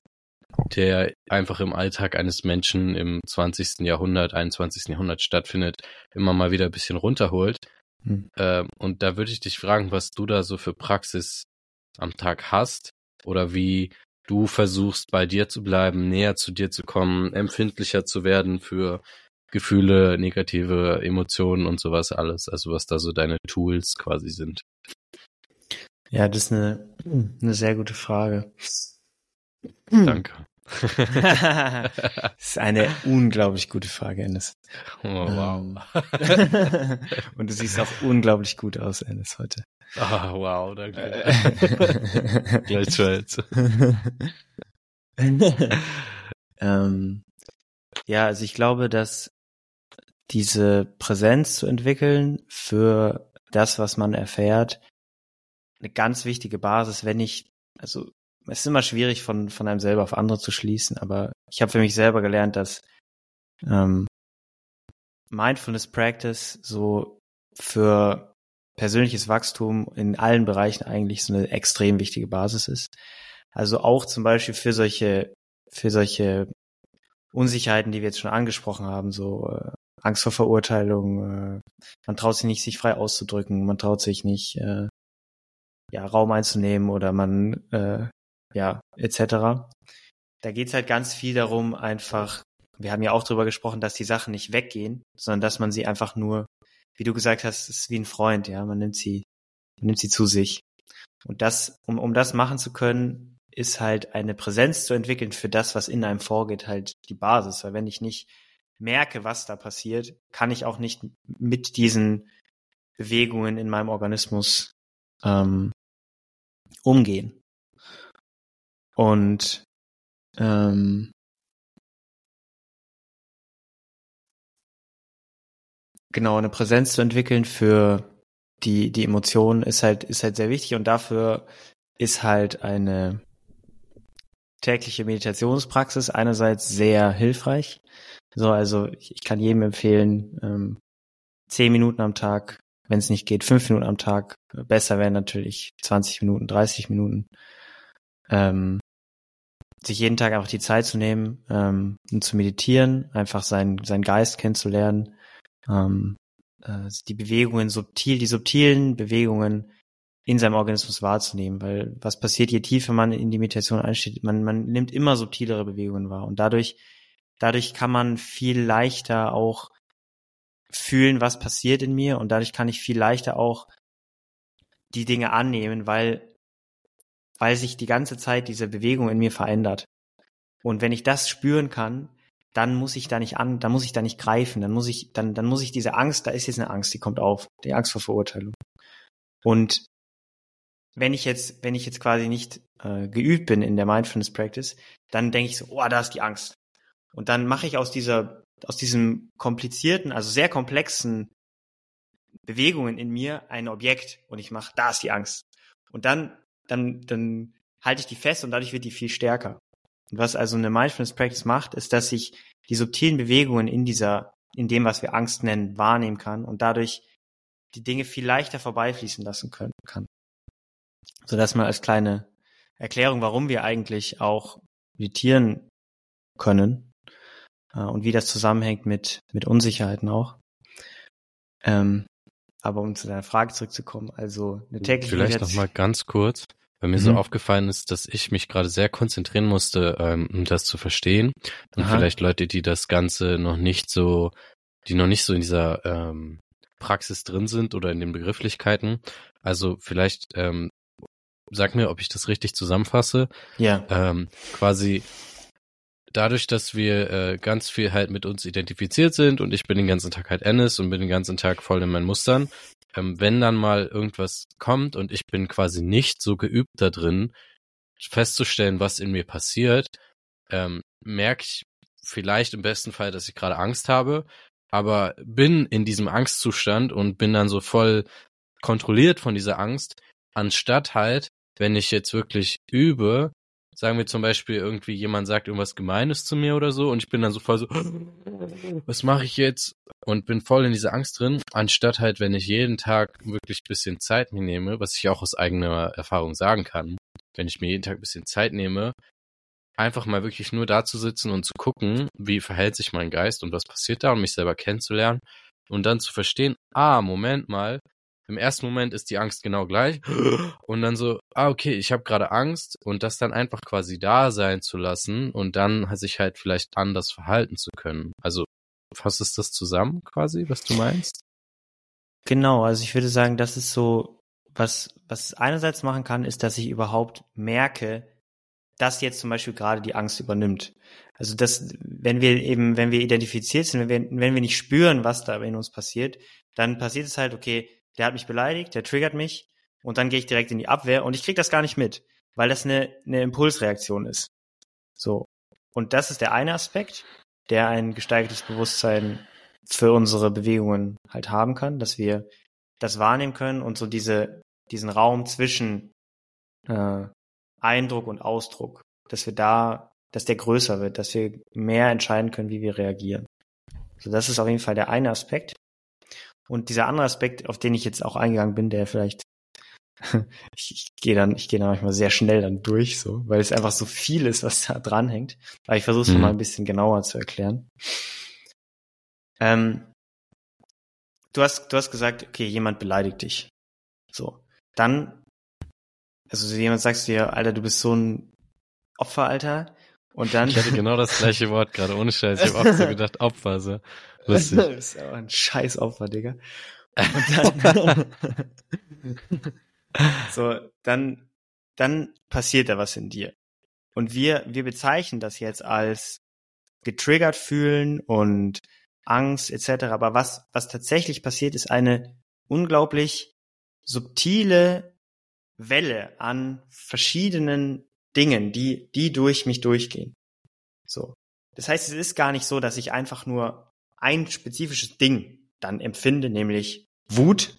der einfach im Alltag eines Menschen im 20. Jahrhundert, 21. Jahrhundert stattfindet, immer mal wieder ein bisschen runterholt. Mhm. Ähm, und da würde ich dich fragen, was du da so für Praxis am Tag hast oder wie du versuchst, bei dir zu bleiben, näher zu dir zu kommen, empfindlicher zu werden für Gefühle, negative Emotionen und sowas alles. Also was da so deine Tools quasi sind. Ja, das ist eine, eine sehr gute Frage. Danke. das ist eine unglaublich gute Frage, Ennis. Oh, wow. Ähm, und du siehst auch unglaublich gut aus, Ennis, heute. Ah, oh, wow, danke. Gleichfalls. ähm, ja, also ich glaube, dass diese Präsenz zu entwickeln für das, was man erfährt, eine ganz wichtige Basis, wenn ich, also es ist immer schwierig von, von einem selber auf andere zu schließen, aber ich habe für mich selber gelernt, dass ähm, Mindfulness Practice so für persönliches Wachstum in allen Bereichen eigentlich so eine extrem wichtige Basis ist. Also auch zum Beispiel für solche, für solche Unsicherheiten, die wir jetzt schon angesprochen haben, so äh, Angst vor Verurteilung, äh, man traut sich nicht, sich frei auszudrücken, man traut sich nicht, äh, ja, Raum einzunehmen oder man, äh, ja, etc. Da geht's halt ganz viel darum, einfach, wir haben ja auch drüber gesprochen, dass die Sachen nicht weggehen, sondern dass man sie einfach nur, wie du gesagt hast, ist wie ein Freund, ja, man nimmt sie, man nimmt sie zu sich. Und das, um, um das machen zu können, ist halt eine Präsenz zu entwickeln für das, was in einem vorgeht, halt die Basis. Weil wenn ich nicht merke, was da passiert, kann ich auch nicht mit diesen Bewegungen in meinem Organismus ähm, umgehen. Und ähm, genau eine Präsenz zu entwickeln für die die Emotionen ist halt ist halt sehr wichtig und dafür ist halt eine tägliche Meditationspraxis einerseits sehr hilfreich, so, also ich, ich kann jedem empfehlen, ähm, zehn Minuten am Tag, wenn es nicht geht, fünf Minuten am Tag. Besser wären natürlich 20 Minuten, 30 Minuten. Ähm, sich jeden Tag einfach die Zeit zu nehmen ähm, und zu meditieren, einfach seinen, seinen Geist kennenzulernen, ähm, äh, die Bewegungen subtil, die subtilen Bewegungen in seinem Organismus wahrzunehmen, weil was passiert, je tiefer man in die Meditation einsteht, man, man nimmt immer subtilere Bewegungen wahr. Und dadurch Dadurch kann man viel leichter auch fühlen, was passiert in mir. Und dadurch kann ich viel leichter auch die Dinge annehmen, weil, weil sich die ganze Zeit diese Bewegung in mir verändert. Und wenn ich das spüren kann, dann muss ich da nicht an, dann muss ich da nicht greifen, dann muss ich, dann, dann muss ich diese Angst, da ist jetzt eine Angst, die kommt auf, die Angst vor Verurteilung. Und wenn ich jetzt, wenn ich jetzt quasi nicht äh, geübt bin in der Mindfulness Practice, dann denke ich so, oh, da ist die Angst. Und dann mache ich aus dieser, aus diesem komplizierten, also sehr komplexen Bewegungen in mir ein Objekt und ich mache, da ist die Angst. Und dann, dann, dann halte ich die fest und dadurch wird die viel stärker. Und was also eine Mindfulness Practice macht, ist, dass ich die subtilen Bewegungen in dieser, in dem, was wir Angst nennen, wahrnehmen kann und dadurch die Dinge viel leichter vorbeifließen lassen können, kann. So dass man als kleine Erklärung, warum wir eigentlich auch meditieren können äh, und wie das zusammenhängt mit, mit Unsicherheiten auch. Ähm, aber um zu deiner Frage zurückzukommen, also eine tägliche Vielleicht noch mal ganz kurz. Weil mir mhm. so aufgefallen ist, dass ich mich gerade sehr konzentrieren musste, ähm, um das zu verstehen. Und Aha. vielleicht Leute, die das Ganze noch nicht so, die noch nicht so in dieser ähm, Praxis drin sind oder in den Begrifflichkeiten. Also vielleicht ähm, sag mir, ob ich das richtig zusammenfasse. Ja. Ähm, quasi dadurch, dass wir äh, ganz viel halt mit uns identifiziert sind und ich bin den ganzen Tag halt Ennis und bin den ganzen Tag voll in meinen Mustern, ähm, wenn dann mal irgendwas kommt und ich bin quasi nicht so geübt da drin, festzustellen, was in mir passiert, ähm, merke ich vielleicht im besten Fall, dass ich gerade Angst habe, aber bin in diesem Angstzustand und bin dann so voll kontrolliert von dieser Angst, anstatt halt, wenn ich jetzt wirklich übe, sagen wir zum Beispiel irgendwie jemand sagt irgendwas Gemeines zu mir oder so und ich bin dann so voll so, was mache ich jetzt? Und bin voll in dieser Angst drin, anstatt halt, wenn ich jeden Tag wirklich ein bisschen Zeit mir nehme, was ich auch aus eigener Erfahrung sagen kann, wenn ich mir jeden Tag ein bisschen Zeit nehme, einfach mal wirklich nur da zu sitzen und zu gucken, wie verhält sich mein Geist und was passiert da und mich selber kennenzulernen und dann zu verstehen, ah, Moment mal, im ersten Moment ist die Angst genau gleich und dann so, ah, okay, ich habe gerade Angst und das dann einfach quasi da sein zu lassen und dann sich halt vielleicht anders verhalten zu können. Also fasst es das zusammen quasi, was du meinst? Genau, also ich würde sagen, das ist so, was, was es einerseits machen kann, ist, dass ich überhaupt merke, dass jetzt zum Beispiel gerade die Angst übernimmt. Also das, wenn wir eben, wenn wir identifiziert sind, wenn wir, wenn wir nicht spüren, was da in uns passiert, dann passiert es halt, okay, der hat mich beleidigt, der triggert mich und dann gehe ich direkt in die Abwehr und ich krieg das gar nicht mit, weil das eine, eine Impulsreaktion ist. So. Und das ist der eine Aspekt, der ein gesteigertes Bewusstsein für unsere Bewegungen halt haben kann, dass wir das wahrnehmen können und so diese, diesen Raum zwischen äh, Eindruck und Ausdruck, dass wir da, dass der größer wird, dass wir mehr entscheiden können, wie wir reagieren. So, das ist auf jeden Fall der eine Aspekt. Und dieser andere Aspekt, auf den ich jetzt auch eingegangen bin, der vielleicht ich, ich gehe dann, ich gehe dann manchmal sehr schnell dann durch, so, weil es einfach so viel ist, was da dranhängt. Aber ich versuche es mhm. mal ein bisschen genauer zu erklären. Ähm, du hast, du hast gesagt, okay, jemand beleidigt dich. So, dann, also jemand sagst dir, Alter, du bist so ein Opfer, Alter. Und dann. Ich hatte genau das gleiche Wort gerade, ohne Scheiß. Ich habe auch so gedacht, Opfer, so. Lustig. Das ist aber ein scheiß Opfer, Digga. Und dann, so, dann, dann passiert da was in dir. Und wir, wir bezeichnen das jetzt als getriggert fühlen und Angst etc. Aber was, was tatsächlich passiert, ist eine unglaublich subtile Welle an verschiedenen Dingen, die, die durch mich durchgehen. So. Das heißt, es ist gar nicht so, dass ich einfach nur ein spezifisches Ding dann empfinde, nämlich Wut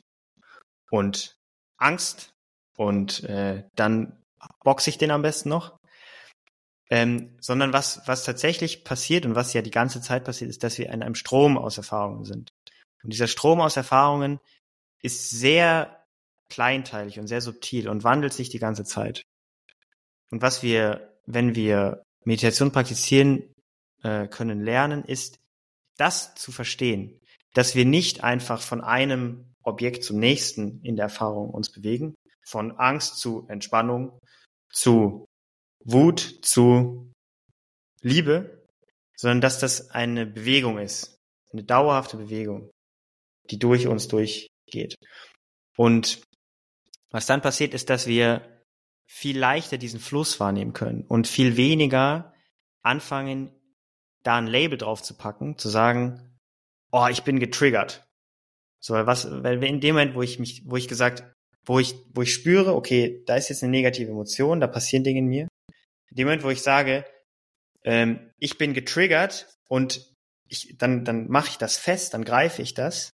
und Angst und äh, dann boxe ich den am besten noch. Ähm, sondern was, was tatsächlich passiert und was ja die ganze Zeit passiert, ist, dass wir in einem Strom aus Erfahrungen sind. Und dieser Strom aus Erfahrungen ist sehr kleinteilig und sehr subtil und wandelt sich die ganze Zeit. Und was wir, wenn wir Meditation praktizieren äh, können, lernen, ist, das zu verstehen, dass wir nicht einfach von einem Objekt zum nächsten in der Erfahrung uns bewegen, von Angst zu Entspannung, zu Wut, zu Liebe, sondern dass das eine Bewegung ist, eine dauerhafte Bewegung, die durch uns durchgeht. Und Was dann passiert, ist, dass wir viel leichter diesen Fluss wahrnehmen können und viel weniger anfangen, da ein Label drauf zu packen, zu sagen, oh, ich bin getriggert. So, was, weil in dem Moment, wo ich mich, wo ich gesagt, wo ich, wo ich spüre, okay, da ist jetzt eine negative Emotion, da passieren Dinge in mir. In dem Moment, wo ich sage, ähm, ich bin getriggert und ich, dann, dann mache ich das fest, dann greife ich das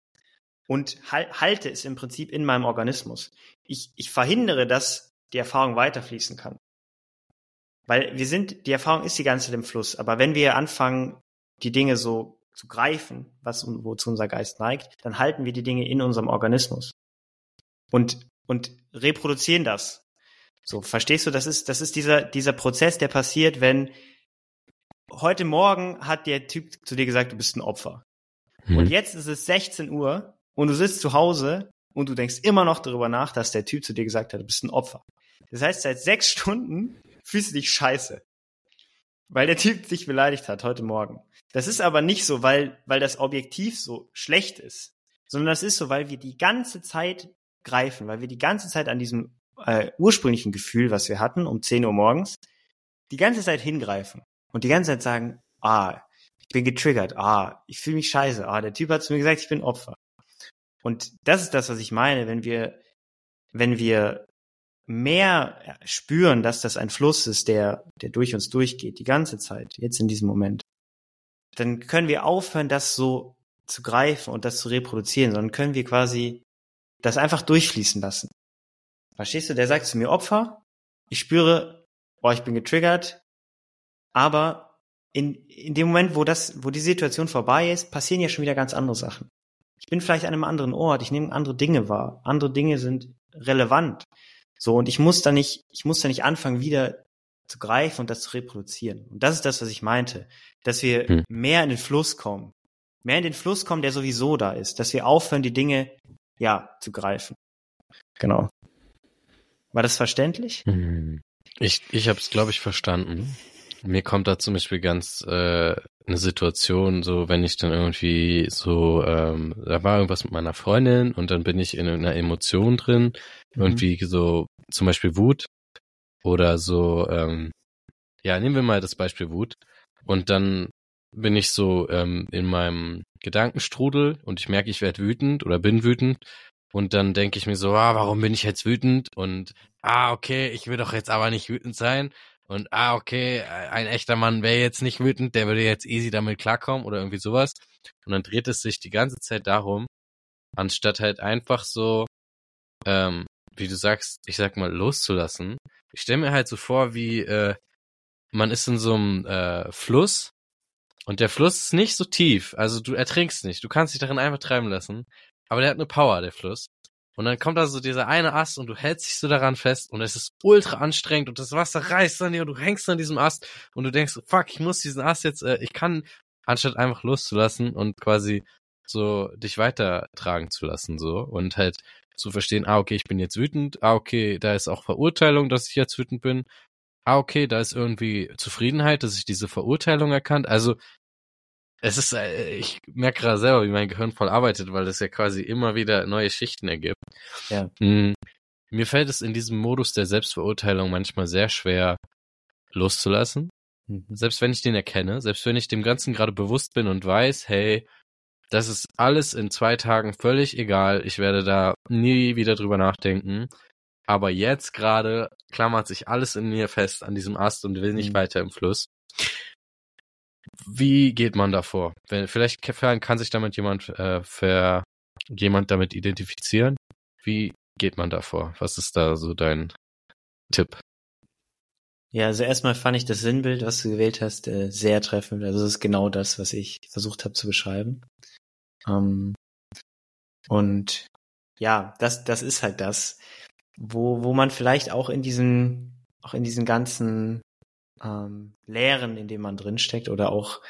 und halte es im Prinzip in meinem Organismus. Ich, ich verhindere, dass die Erfahrung weiterfließen kann. Weil wir sind, die Erfahrung ist die ganze Zeit im Fluss, aber wenn wir anfangen, die Dinge so zu greifen, was wozu unser Geist neigt, dann halten wir die Dinge in unserem Organismus und und reproduzieren das. So verstehst du? Das ist das ist dieser dieser Prozess, der passiert, wenn heute Morgen hat der Typ zu dir gesagt, du bist ein Opfer. Hm. Und jetzt ist es 16 Uhr und du sitzt zu Hause und du denkst immer noch darüber nach, dass der Typ zu dir gesagt hat, du bist ein Opfer. Das heißt, seit sechs Stunden fühlst du dich scheiße. Weil der Typ dich beleidigt hat heute Morgen. Das ist aber nicht so, weil, weil das Objektiv so schlecht ist, sondern das ist so, weil wir die ganze Zeit greifen, weil wir die ganze Zeit an diesem äh, ursprünglichen Gefühl, was wir hatten, um 10 Uhr morgens, die ganze Zeit hingreifen und die ganze Zeit sagen, ah, ich bin getriggert, ah, ich fühle mich scheiße, ah, der Typ hat zu mir gesagt, ich bin Opfer. Und das ist das, was ich meine, wenn wir, wenn wir mehr spüren, dass das ein Fluss ist, der, der durch uns durchgeht, die ganze Zeit, jetzt in diesem Moment, dann können wir aufhören, das so zu greifen und das zu reproduzieren, sondern können wir quasi das einfach durchfließen lassen. Verstehst du? Der sagt zu mir Opfer, ich spüre, oh, ich bin getriggert, aber in, in dem Moment, wo das, wo die Situation vorbei ist, passieren ja schon wieder ganz andere Sachen. Ich bin vielleicht an einem anderen Ort, ich nehme andere Dinge wahr, andere Dinge sind relevant. So, und ich muss da nicht, ich muss da nicht anfangen, wieder zu greifen und das zu reproduzieren. Und das ist das, was ich meinte, dass wir hm. mehr in den Fluss kommen, mehr in den Fluss kommen, der sowieso da ist, dass wir aufhören, die Dinge, ja, zu greifen. Genau. War das verständlich? Hm. Ich, ich habe es, glaube ich, verstanden. Mir kommt da zum Beispiel ganz äh, eine Situation, so wenn ich dann irgendwie so, ähm, da war irgendwas mit meiner Freundin und dann bin ich in einer Emotion drin, mhm. irgendwie so zum Beispiel Wut oder so, ähm, ja, nehmen wir mal das Beispiel Wut. Und dann bin ich so ähm, in meinem Gedankenstrudel und ich merke, ich werde wütend oder bin wütend. Und dann denke ich mir so, ah, warum bin ich jetzt wütend? Und ah, okay, ich will doch jetzt aber nicht wütend sein. Und ah, okay, ein echter Mann wäre jetzt nicht wütend, der würde jetzt easy damit klarkommen oder irgendwie sowas. Und dann dreht es sich die ganze Zeit darum, anstatt halt einfach so, ähm, wie du sagst, ich sag mal, loszulassen, ich stelle mir halt so vor, wie äh, man ist in so einem äh, Fluss und der Fluss ist nicht so tief, also du ertrinkst nicht, du kannst dich darin einfach treiben lassen, aber der hat eine Power, der Fluss. Und dann kommt da so dieser eine Ast und du hältst dich so daran fest und es ist ultra anstrengend und das Wasser reißt an dir und du hängst an diesem Ast und du denkst, fuck, ich muss diesen Ast jetzt, äh, ich kann, anstatt einfach loszulassen und quasi so dich weitertragen zu lassen, so und halt zu verstehen, ah, okay, ich bin jetzt wütend, ah, okay, da ist auch Verurteilung, dass ich jetzt wütend bin, ah, okay, da ist irgendwie Zufriedenheit, dass ich diese Verurteilung erkannt. Also es ist, äh, ich merke gerade selber, wie mein Gehirn voll arbeitet, weil das ja quasi immer wieder neue Schichten ergibt. Ja. Hm, mir fällt es in diesem Modus der Selbstverurteilung manchmal sehr schwer loszulassen. Mhm. Selbst wenn ich den erkenne, selbst wenn ich dem Ganzen gerade bewusst bin und weiß, hey, das ist alles in zwei Tagen völlig egal. Ich werde da nie wieder drüber nachdenken. Aber jetzt gerade klammert sich alles in mir fest an diesem Ast und will nicht mhm. weiter im Fluss. Wie geht man davor? Wenn, vielleicht kann sich damit jemand, äh, für jemand damit identifizieren. Wie geht man davor? Was ist da so dein Tipp? Ja, also erstmal fand ich das Sinnbild, was du gewählt hast, äh, sehr treffend. Also es ist genau das, was ich versucht habe zu beschreiben. Ähm, und ja, das, das ist halt das, wo, wo man vielleicht auch in diesen, auch in diesen ganzen ähm, Lehren, in denen man drinsteckt, oder auch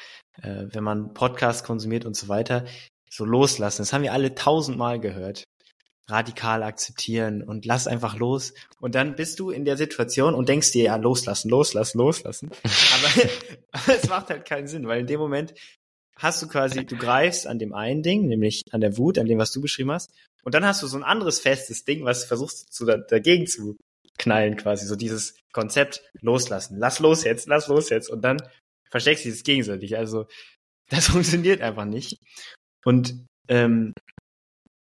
äh, wenn man Podcast konsumiert und so weiter, so loslassen. Das haben wir alle tausendmal gehört. Radikal akzeptieren und lass einfach los. Und dann bist du in der Situation und denkst dir, ja, loslassen, loslassen, loslassen. aber, es macht halt keinen Sinn, weil in dem Moment hast du quasi, du greifst an dem einen Ding, nämlich an der Wut, an dem, was du beschrieben hast, Und dann hast du so ein anderes festes Ding, was versuchst zu, dagegen zu knallen quasi. So dieses Konzept loslassen. Lass los jetzt, lass los jetzt. Und dann versteckst du es gegenseitig. Also das funktioniert einfach nicht. Und ähm,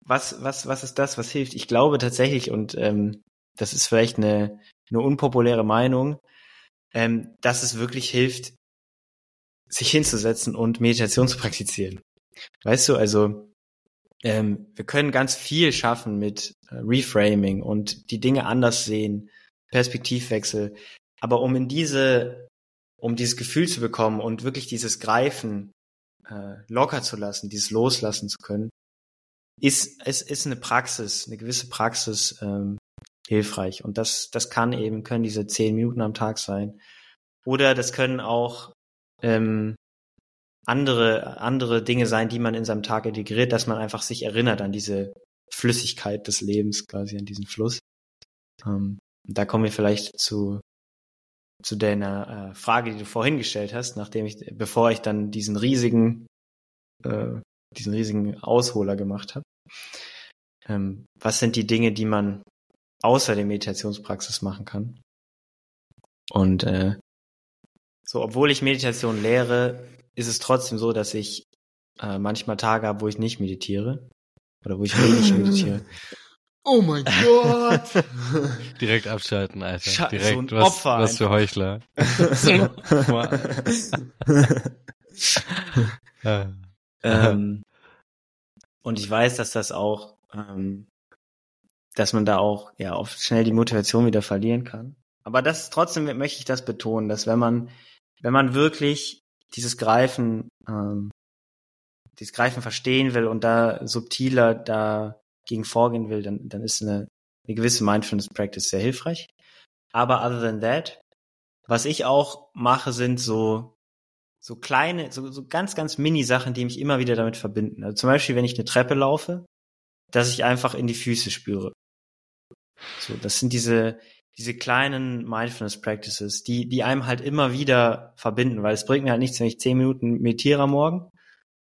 was, was, was ist das, was hilft? Ich glaube tatsächlich, und ähm, das ist vielleicht eine, eine unpopuläre Meinung, ähm, dass es wirklich hilft, sich hinzusetzen und Meditation zu praktizieren. Weißt du, also ähm, wir können ganz viel schaffen mit äh, Reframing und die Dinge anders sehen, Perspektivwechsel. Aber um in diese, um dieses Gefühl zu bekommen und wirklich dieses Greifen äh, locker zu lassen, dieses Loslassen zu können, ist es ist eine Praxis, eine gewisse Praxis ähm, hilfreich. Und das, das kann eben, können diese zehn Minuten am Tag sein. Oder das können auch ähm, andere, andere Dinge sein, die man in seinem Tag integriert, dass man einfach sich erinnert an diese Flüssigkeit des Lebens, quasi an diesen Fluss. Ähm, da kommen wir vielleicht zu, zu deiner äh, Frage, die du vorhin gestellt hast, nachdem ich, bevor ich dann diesen riesigen, äh, diesen riesigen Ausholer gemacht habe. Ähm, was sind die Dinge, die man außer der Meditationspraxis machen kann? Und äh, so, obwohl ich Meditation lehre, ist es trotzdem so, dass ich äh, manchmal Tage habe, wo ich nicht meditiere. Oder wo ich wenig meditiere. Oh mein Gott! Direkt abschalten, Alter. Scha Direkt so ein was, Opfer was für Heuchler. ähm, und ich weiß, dass das auch, ähm, dass man da auch ja oft schnell die Motivation wieder verlieren kann. Aber das trotzdem möchte ich das betonen, dass wenn man wenn man wirklich dieses Greifen, ähm, dieses Greifen verstehen will und da subtiler dagegen vorgehen will, dann, dann ist eine, eine gewisse Mindfulness Practice sehr hilfreich. Aber other than that, was ich auch mache, sind so so kleine, so, so ganz, ganz Mini-Sachen, die mich immer wieder damit verbinden. Also zum Beispiel, wenn ich eine Treppe laufe, dass ich einfach in die Füße spüre. So, das sind diese, diese kleinen Mindfulness Practices, die, die einem halt immer wieder verbinden, weil es bringt mir halt nichts, wenn ich zehn Minuten meditiere am Morgen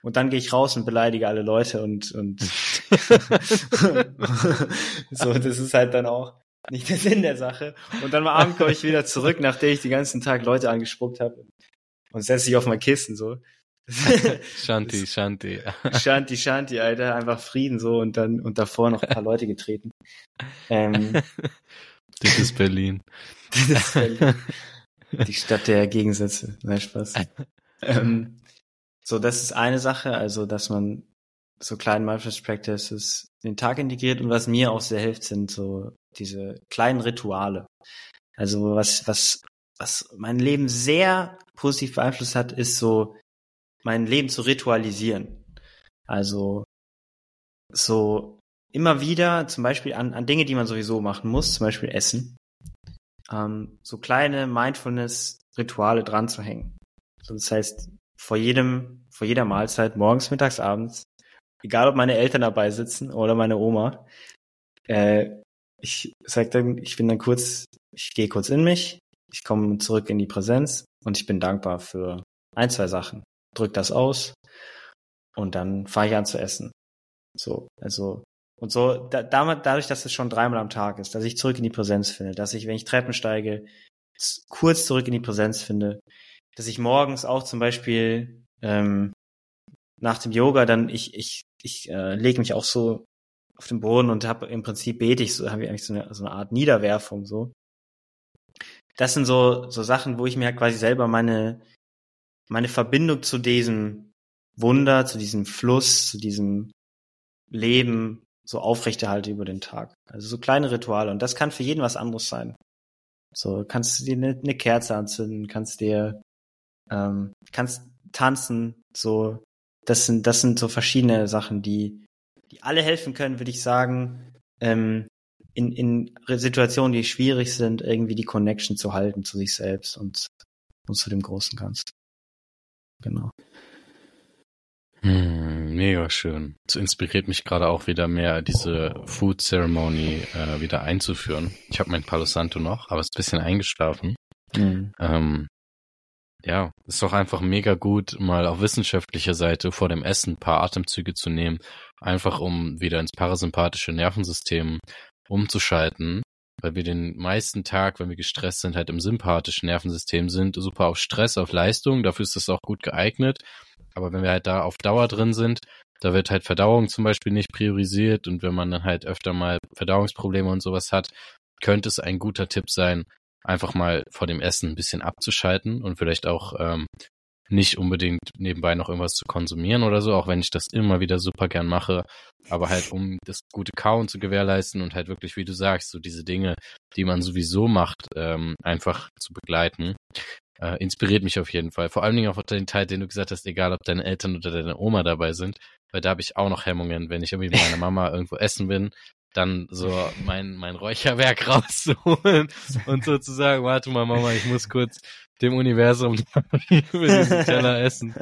und dann gehe ich raus und beleidige alle Leute und, und so, das ist halt dann auch nicht der Sinn der Sache. Und dann am Abend komme ich wieder zurück, nachdem ich den ganzen Tag Leute angespuckt habe und setze dich auf mein Kissen so. Shanti, Shanti. Shanti, Shanti, Alter, einfach Frieden so und dann und davor noch ein paar Leute getreten. Ähm, das ist Berlin. das ist Berlin. Die Stadt der Gegensätze. Nein, Spaß. ähm, so, das ist eine Sache, also dass man so kleinen Mindfulness Practices in den Tag integriert und was mir auch sehr hilft, sind so diese kleinen Rituale. Also was, was, was mein Leben sehr positiv beeinflusst hat, ist so mein Leben zu ritualisieren. Also so immer wieder zum Beispiel an, an Dinge, die man sowieso machen muss, zum Beispiel Essen, ähm, so kleine Mindfulness-Rituale dran zu hängen. So, das heißt, vor jedem, vor jeder Mahlzeit, morgens, mittags, abends, egal ob meine Eltern dabei sitzen oder meine Oma, äh, ich sag dann, ich bin dann kurz, ich gehe kurz in mich, ich komme zurück in die Präsenz und ich bin dankbar für ein, zwei Sachen. Drück das aus und dann fange ich an zu essen. So, also und so, da, damit, dadurch, dass es schon dreimal am Tag ist, dass ich zurück in die Präsenz finde, dass ich, wenn ich Treppen steige, kurz zurück in die Präsenz finde, dass ich morgens auch zum Beispiel ähm, nach dem Yoga dann ich ich ich äh, lege mich auch so auf den Boden und habe im Prinzip bete ich so habe ich eigentlich so eine, so eine Art Niederwerfung so. Das sind so so Sachen, wo ich mir halt quasi selber meine meine Verbindung zu diesem Wunder, zu diesem Fluss, zu diesem Leben so aufrechterhalte über den Tag. Also so kleine Rituale. Und das kann für jeden was anderes sein. So, kannst du dir eine, eine Kerze anzünden, kannst dir, ähm, kannst tanzen, so, das sind, das sind so verschiedene Sachen, die, die alle helfen können, würde ich sagen, ähm, in, in Situationen, die schwierig sind, irgendwie die Connection zu halten zu sich selbst und, und zu dem großen Ganzen. Genau. Hm, mega schön. Das inspiriert mich gerade auch wieder mehr, diese Food Ceremony äh, wieder einzuführen. Ich habe mein Palo Santo noch, aber ist ein bisschen eingeschlafen. Mhm. Ähm, ja, ist doch einfach mega gut, mal auf wissenschaftlicher Seite vor dem Essen ein paar Atemzüge zu nehmen, einfach um wieder ins parasympathische Nervensystem umzuschalten, weil wir den meisten Tag, wenn wir gestresst sind, halt im sympathischen Nervensystem sind, super auf Stress, auf Leistung, dafür ist das auch gut geeignet. Aber wenn wir halt da auf Dauer drin sind, da wird halt Verdauung zum Beispiel nicht priorisiert. Und wenn man dann halt öfter mal Verdauungsprobleme und sowas hat, könnte es ein guter Tipp sein, einfach mal vor dem Essen ein bisschen abzuschalten und vielleicht auch ähm, nicht unbedingt nebenbei noch irgendwas zu konsumieren oder so, auch wenn ich das immer wieder super gern mache, aber halt um das gute Kauen zu gewährleisten und halt wirklich, wie du sagst, so diese Dinge, die man sowieso macht, ähm, einfach zu begleiten, äh, inspiriert mich auf jeden Fall. Vor allen Dingen auch den Teil, den du gesagt hast, egal ob deine Eltern oder deine Oma dabei sind, weil da habe ich auch noch Hemmungen, wenn ich irgendwie mit meiner Mama irgendwo essen bin, dann so mein, mein Räucherwerk rauszuholen und sozusagen, warte mal, Mama, ich muss kurz dem Universum über diesen Teller essen.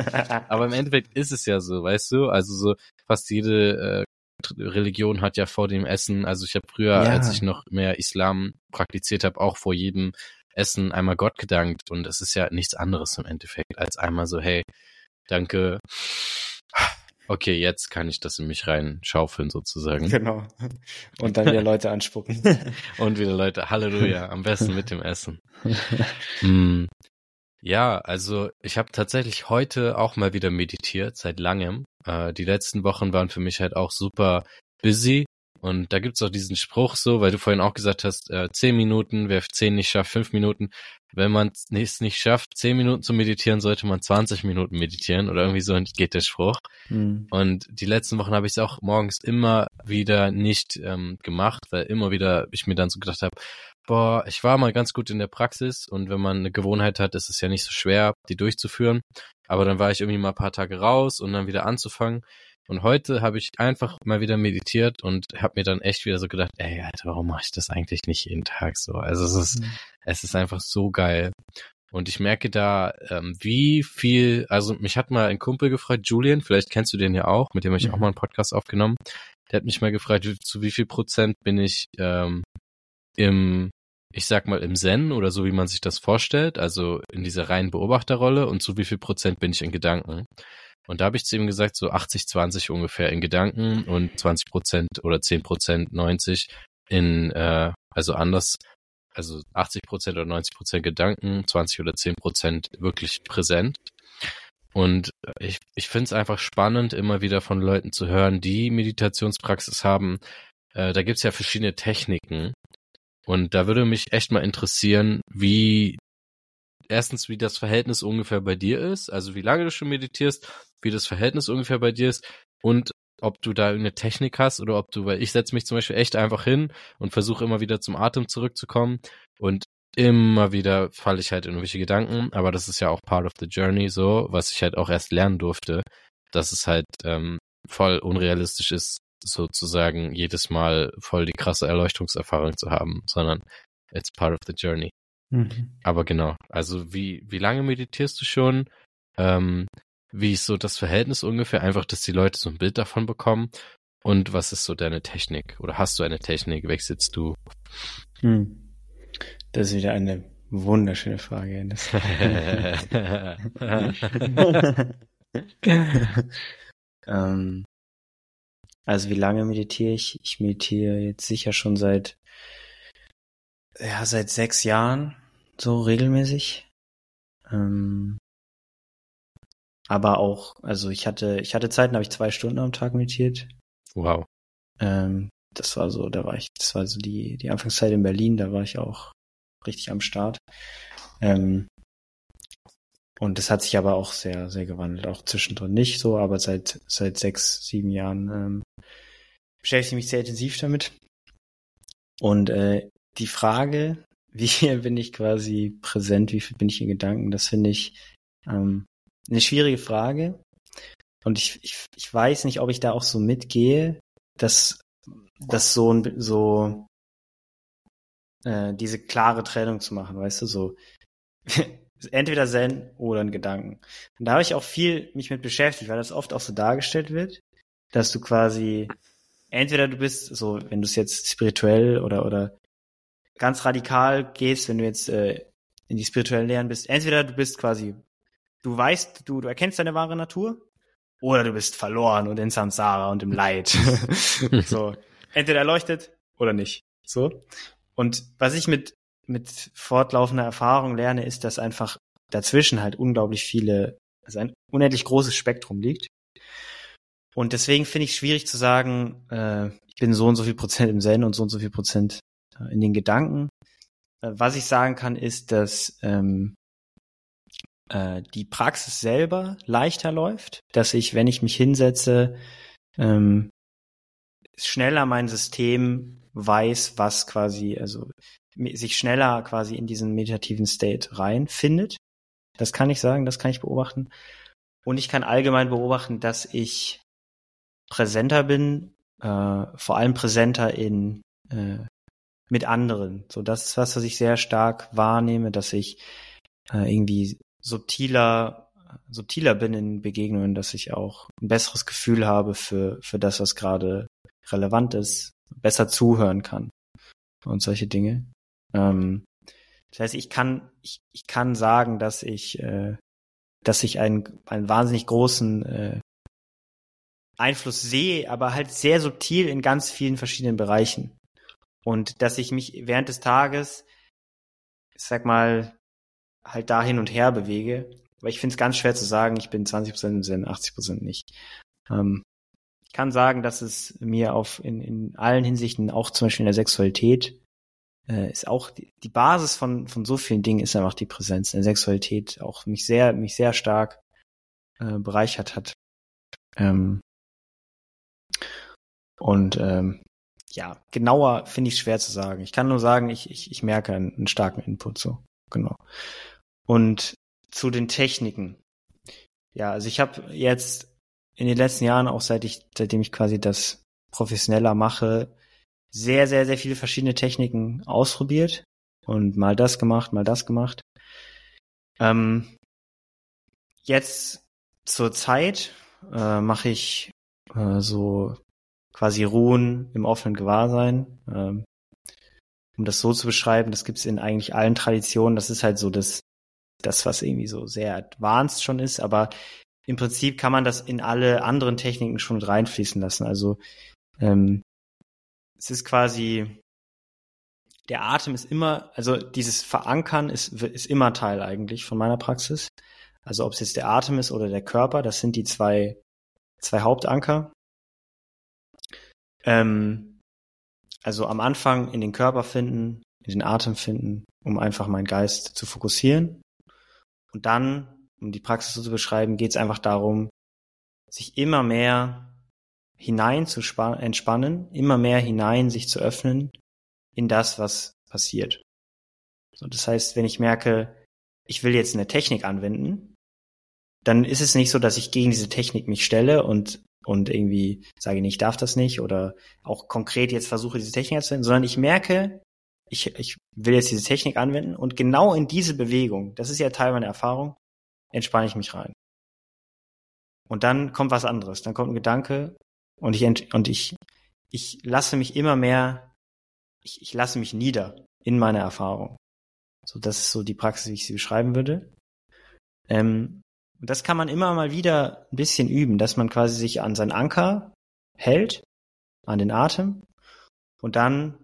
Aber im Endeffekt ist es ja so, weißt du? Also so fast jede äh, Religion hat ja vor dem Essen, also ich habe früher, ja. als ich noch mehr Islam praktiziert habe, auch vor jedem Essen einmal Gott gedankt und es ist ja nichts anderes im Endeffekt als einmal so, hey, danke, okay, jetzt kann ich das in mich reinschaufeln sozusagen. Genau. Und dann wieder Leute anspucken. Und wieder Leute, Halleluja, am besten mit dem Essen. hm. Ja, also ich habe tatsächlich heute auch mal wieder meditiert, seit langem. Äh, die letzten Wochen waren für mich halt auch super busy und da gibt's auch diesen Spruch so, weil du vorhin auch gesagt hast, äh, zehn Minuten, wer zehn nicht schafft, fünf Minuten. Wenn man es nicht schafft, zehn Minuten zu meditieren, sollte man 20 Minuten meditieren oder irgendwie so geht der Spruch. Mhm. Und die letzten Wochen habe ich es auch morgens immer wieder nicht ähm, gemacht, weil immer wieder ich mir dann so gedacht habe, boah, ich war mal ganz gut in der Praxis und wenn man eine Gewohnheit hat, ist es ja nicht so schwer, die durchzuführen. Aber dann war ich irgendwie mal ein paar Tage raus und dann wieder anzufangen. Und heute habe ich einfach mal wieder meditiert und habe mir dann echt wieder so gedacht, ey, Alter, warum mache ich das eigentlich nicht jeden Tag so? Also es ist, mhm. es ist einfach so geil. Und ich merke da, ähm, wie viel, also mich hat mal ein Kumpel gefragt, Julian, vielleicht kennst du den ja auch, mit dem habe ich mhm. auch mal einen Podcast aufgenommen. Der hat mich mal gefragt, zu wie viel Prozent bin ich ähm, im, ich sag mal, im Zen oder so, wie man sich das vorstellt, also in dieser reinen Beobachterrolle und zu wie viel Prozent bin ich in Gedanken. Und da habe ich zu ihm gesagt, so 80, 20 ungefähr in Gedanken und 20 Prozent oder 10 Prozent, 90 in, äh, also anders, also 80 Prozent oder 90 Prozent Gedanken, 20 oder 10 Prozent wirklich präsent. Und ich, ich finde es einfach spannend, immer wieder von Leuten zu hören, die Meditationspraxis haben. Äh, da gibt's ja verschiedene Techniken. Und da würde mich echt mal interessieren, wie erstens, wie das Verhältnis ungefähr bei dir ist, also wie lange du schon meditierst, wie das Verhältnis ungefähr bei dir ist und ob du da irgendeine Technik hast oder ob du, weil ich setze mich zum Beispiel echt einfach hin und versuche immer wieder zum Atem zurückzukommen und immer wieder falle ich halt in irgendwelche Gedanken, aber das ist ja auch part of the journey so, was ich halt auch erst lernen durfte, dass es halt ähm, voll unrealistisch ist, sozusagen jedes Mal voll die krasse Erleuchtungserfahrung zu haben, sondern it's part of the journey. Mhm. Aber genau, also wie, wie lange meditierst du schon? Ähm, wie ist so das Verhältnis ungefähr? Einfach, dass die Leute so ein Bild davon bekommen. Und was ist so deine Technik? Oder hast du eine Technik? Wechselst du? Hm. Das ist wieder eine wunderschöne Frage. ähm, also wie lange meditiere ich? Ich meditiere jetzt sicher schon seit ja seit sechs Jahren so regelmäßig. Ähm, aber auch, also ich hatte, ich hatte Zeiten, da habe ich zwei Stunden am Tag meditiert. Wow. Ähm, das war so, da war ich, das war so die, die Anfangszeit in Berlin, da war ich auch richtig am Start. Ähm, und das hat sich aber auch sehr, sehr gewandelt, auch zwischendrin nicht so, aber seit, seit sechs, sieben Jahren ähm, beschäftige ich mich sehr intensiv damit. Und äh, die Frage, wie bin ich quasi präsent, wie viel bin ich in Gedanken, das finde ich ähm, eine schwierige Frage. Und ich, ich, ich weiß nicht, ob ich da auch so mitgehe, dass das so so äh, diese klare Trennung zu machen, weißt du, so entweder Zen oder ein Gedanken. Und da habe ich auch viel mich mit beschäftigt, weil das oft auch so dargestellt wird, dass du quasi entweder du bist so, wenn du es jetzt spirituell oder oder ganz radikal gehst, wenn du jetzt äh, in die spirituellen Lehren bist, entweder du bist quasi du weißt, du, du erkennst deine wahre Natur oder du bist verloren und in Samsara und im Leid. so, entweder erleuchtet oder nicht. So. Und was ich mit, mit fortlaufender Erfahrung lerne, ist, dass einfach dazwischen halt unglaublich viele, also ein unendlich großes Spektrum liegt. Und deswegen finde ich es schwierig zu sagen, äh, ich bin so und so viel Prozent im Zen und so und so viel Prozent in den Gedanken. Äh, was ich sagen kann, ist, dass ähm, äh, die Praxis selber leichter läuft, dass ich, wenn ich mich hinsetze, ähm, schneller mein System weiß, was quasi, also sich schneller quasi in diesen meditativen State reinfindet. Das kann ich sagen, das kann ich beobachten. Und ich kann allgemein beobachten, dass ich präsenter bin, äh, vor allem präsenter in äh, mit anderen. So, das ist was, was ich sehr stark wahrnehme, dass ich äh, irgendwie subtiler, subtiler bin in Begegnungen, dass ich auch ein besseres Gefühl habe für, für das, was gerade relevant ist, besser zuhören kann und solche Dinge. Ähm, das heißt, ich kann, ich, ich kann sagen, dass ich, äh, dass ich einen, einen wahnsinnig großen äh, Einfluss sehe, aber halt sehr subtil in ganz vielen verschiedenen Bereichen. Und dass ich mich während des Tages, ich sag mal, halt da hin und her bewege. Aber ich finde es ganz schwer zu sagen, ich bin 20% im Sinn, 80% nicht. Ähm, ich kann sagen, dass es mir auf in, in allen Hinsichten, auch zum Beispiel in der Sexualität, äh, ist auch die, die Basis von, von so vielen Dingen ist einfach die Präsenz in der Sexualität, auch mich sehr, mich sehr stark äh, bereichert hat. Ähm, und ähm, ja, genauer finde ich schwer zu sagen. Ich kann nur sagen, ich, ich, ich merke einen, einen starken Input so. Genau. Und zu den Techniken. Ja, also ich habe jetzt in den letzten Jahren, auch seit ich, seitdem ich quasi das professioneller mache, sehr, sehr, sehr viele verschiedene Techniken ausprobiert und mal das gemacht, mal das gemacht. Ähm, jetzt zur Zeit äh, mache ich äh, so quasi Ruhen im offenen Gewahrsein. Ähm, um das so zu beschreiben, das gibt's in eigentlich allen Traditionen. Das ist halt so das, das, was irgendwie so sehr advanced schon ist, aber im Prinzip kann man das in alle anderen Techniken schon mit reinfließen lassen. Also ähm, es ist quasi der Atem ist immer, also dieses Verankern ist, ist immer Teil eigentlich von meiner Praxis. Also ob es jetzt der Atem ist oder der Körper, das sind die zwei, zwei Hauptanker. Ähm, also am Anfang in den Körper finden, in den Atem finden, um einfach meinen Geist zu fokussieren. Und dann, um die Praxis so zu beschreiben, geht es einfach darum, sich immer mehr hinein zu entspannen, immer mehr hinein sich zu öffnen in das, was passiert. So, das heißt, wenn ich merke, ich will jetzt eine Technik anwenden, dann ist es nicht so, dass ich gegen diese Technik mich stelle und und irgendwie sage, nee, ich darf das nicht oder auch konkret jetzt versuche, diese Technik anzuwenden, sondern ich merke, ich, ich will jetzt diese Technik anwenden und genau in diese Bewegung, das ist ja Teil meiner Erfahrung, entspanne ich mich rein. Und dann kommt was anderes, dann kommt ein Gedanke und ich, und ich, ich lasse mich immer mehr, ich, ich lasse mich nieder in meiner Erfahrung. So, das ist so die Praxis, wie ich sie beschreiben würde. Ähm, und das kann man immer mal wieder ein bisschen üben, dass man quasi sich an seinen Anker hält, an den Atem. Und dann,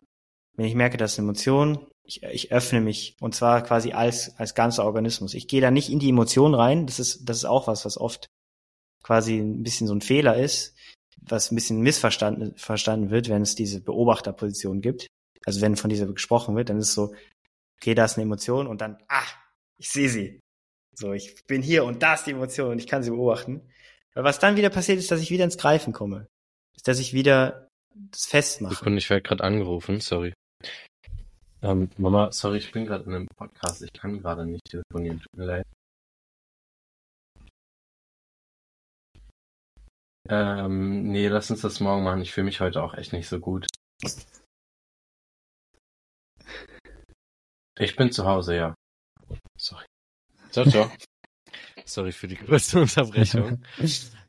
wenn ich merke, dass Emotion, ich, ich öffne mich und zwar quasi als, als ganzer Organismus. Ich gehe da nicht in die Emotion rein. Das ist, das ist auch was, was oft quasi ein bisschen so ein Fehler ist, was ein bisschen missverstanden verstanden wird, wenn es diese Beobachterposition gibt. Also wenn von dieser gesprochen wird, dann ist es so, okay, da ist eine Emotion und dann, ah, ich sehe sie. So, ich bin hier und da ist die Emotion und ich kann sie beobachten. Aber was dann wieder passiert ist, dass ich wieder ins Greifen komme. Ist, dass ich wieder das festmache. Sekunde, ich werde gerade angerufen, sorry. Ähm, Mama, sorry, ich bin gerade in einem Podcast. Ich kann gerade nicht telefonieren. Tut mir leid. Ähm, nee, lass uns das morgen machen. Ich fühle mich heute auch echt nicht so gut. Ich bin zu Hause, ja. Sorry. Ciao, ciao. Sorry für die größte Unterbrechung.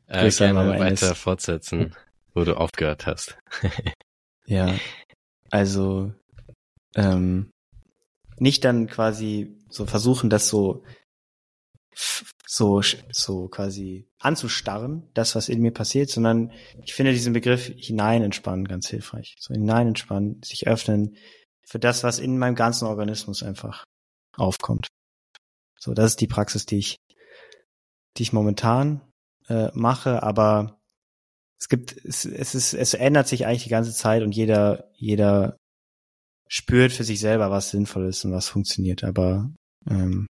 äh, gerne weiter fortsetzen, wo du aufgehört hast. ja, also ähm, nicht dann quasi so versuchen, das so so, so quasi anzustarren, das, was in mir passiert, sondern ich finde diesen Begriff hinein entspannen ganz hilfreich. So hinein entspannen, sich öffnen für das, was in meinem ganzen Organismus einfach aufkommt. So, das ist die Praxis, die ich, die ich momentan äh, mache, aber es gibt, es, es ist, es ändert sich eigentlich die ganze Zeit und jeder, jeder spürt für sich selber, was sinnvoll ist und was funktioniert. Aber ähm,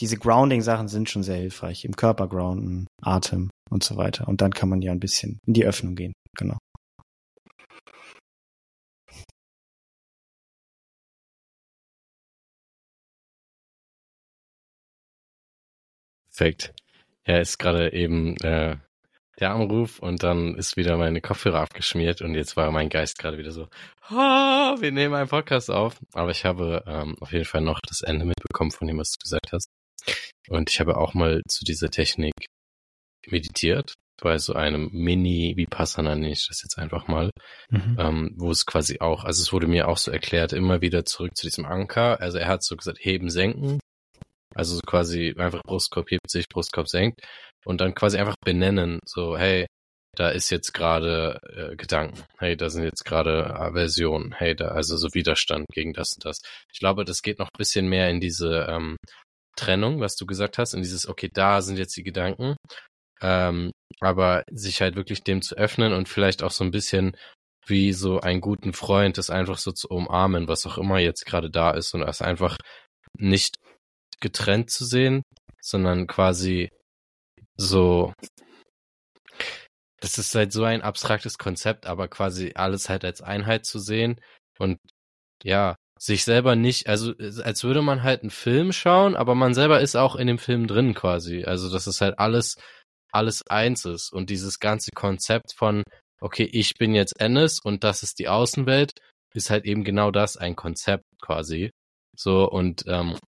diese Grounding-Sachen sind schon sehr hilfreich. Im Körper grounden, Atem und so weiter. Und dann kann man ja ein bisschen in die Öffnung gehen. Genau. Perfekt. Ja, ist gerade eben äh, der Anruf und dann ist wieder meine Kopfhörer abgeschmiert und jetzt war mein Geist gerade wieder so, ah, wir nehmen einen Podcast auf. Aber ich habe ähm, auf jeden Fall noch das Ende mitbekommen von dem, was du gesagt hast. Und ich habe auch mal zu dieser Technik meditiert, bei so einem Mini-Vipassana nenne ich das jetzt einfach mal, mhm. ähm, wo es quasi auch, also es wurde mir auch so erklärt, immer wieder zurück zu diesem Anker. Also er hat so gesagt, heben, senken. Also quasi einfach Brustkorb hebt sich, Brustkorb senkt und dann quasi einfach benennen, so hey, da ist jetzt gerade äh, Gedanken, hey, da sind jetzt gerade Aversionen, hey, da also so Widerstand gegen das und das. Ich glaube, das geht noch ein bisschen mehr in diese ähm, Trennung, was du gesagt hast, in dieses, okay, da sind jetzt die Gedanken, ähm, aber sich halt wirklich dem zu öffnen und vielleicht auch so ein bisschen wie so einen guten Freund, das einfach so zu umarmen, was auch immer jetzt gerade da ist und es einfach nicht getrennt zu sehen, sondern quasi so, das ist halt so ein abstraktes Konzept, aber quasi alles halt als Einheit zu sehen und ja, sich selber nicht, also als würde man halt einen Film schauen, aber man selber ist auch in dem Film drin quasi. Also das ist halt alles, alles eins ist. Und dieses ganze Konzept von, okay, ich bin jetzt Ennis und das ist die Außenwelt, ist halt eben genau das, ein Konzept quasi. So, und ähm,